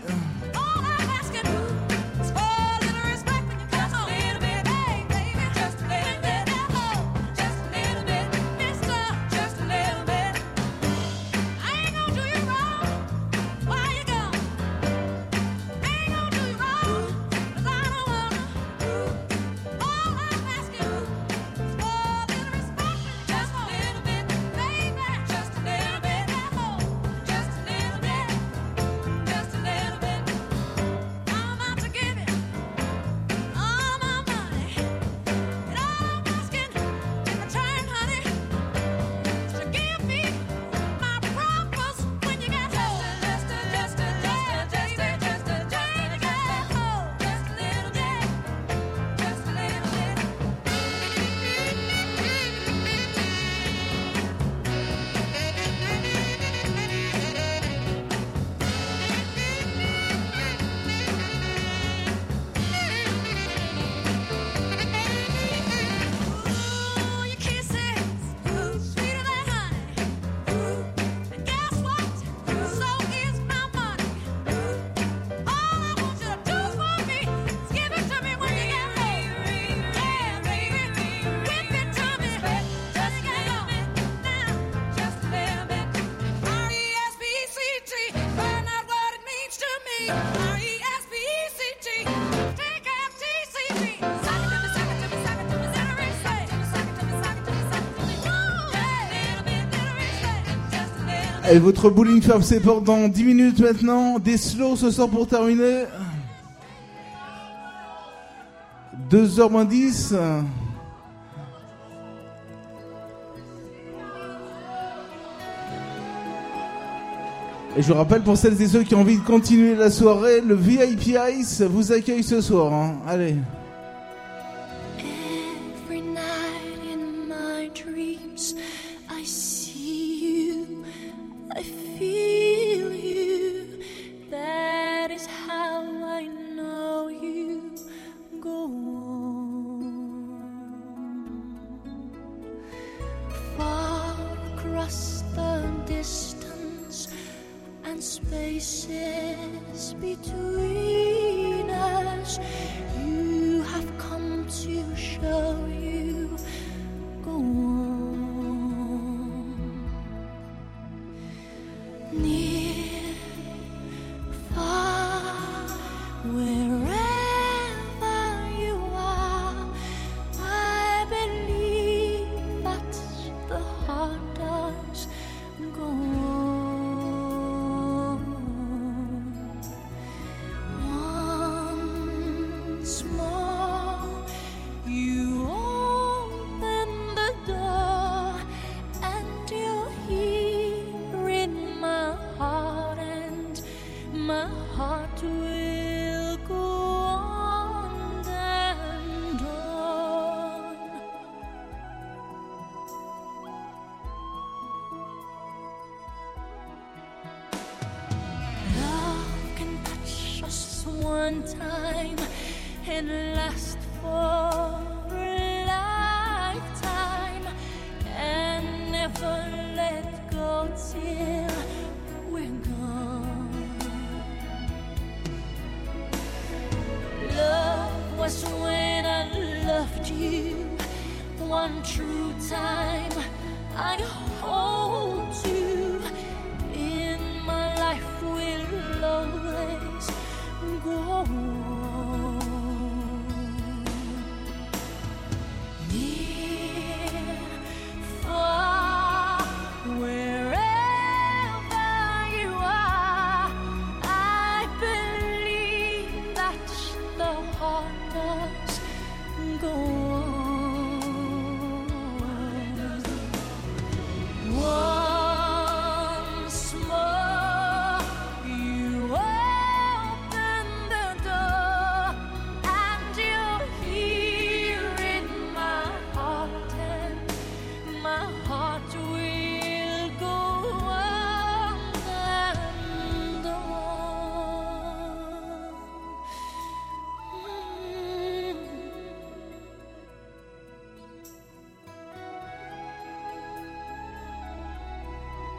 Et votre bowling ferme ses portes dans 10 minutes maintenant. Des slows ce soir pour terminer. 2h moins 10. Et je vous rappelle pour celles et ceux qui ont envie de continuer la soirée, le VIP Ice vous accueille ce soir. hein. Allez.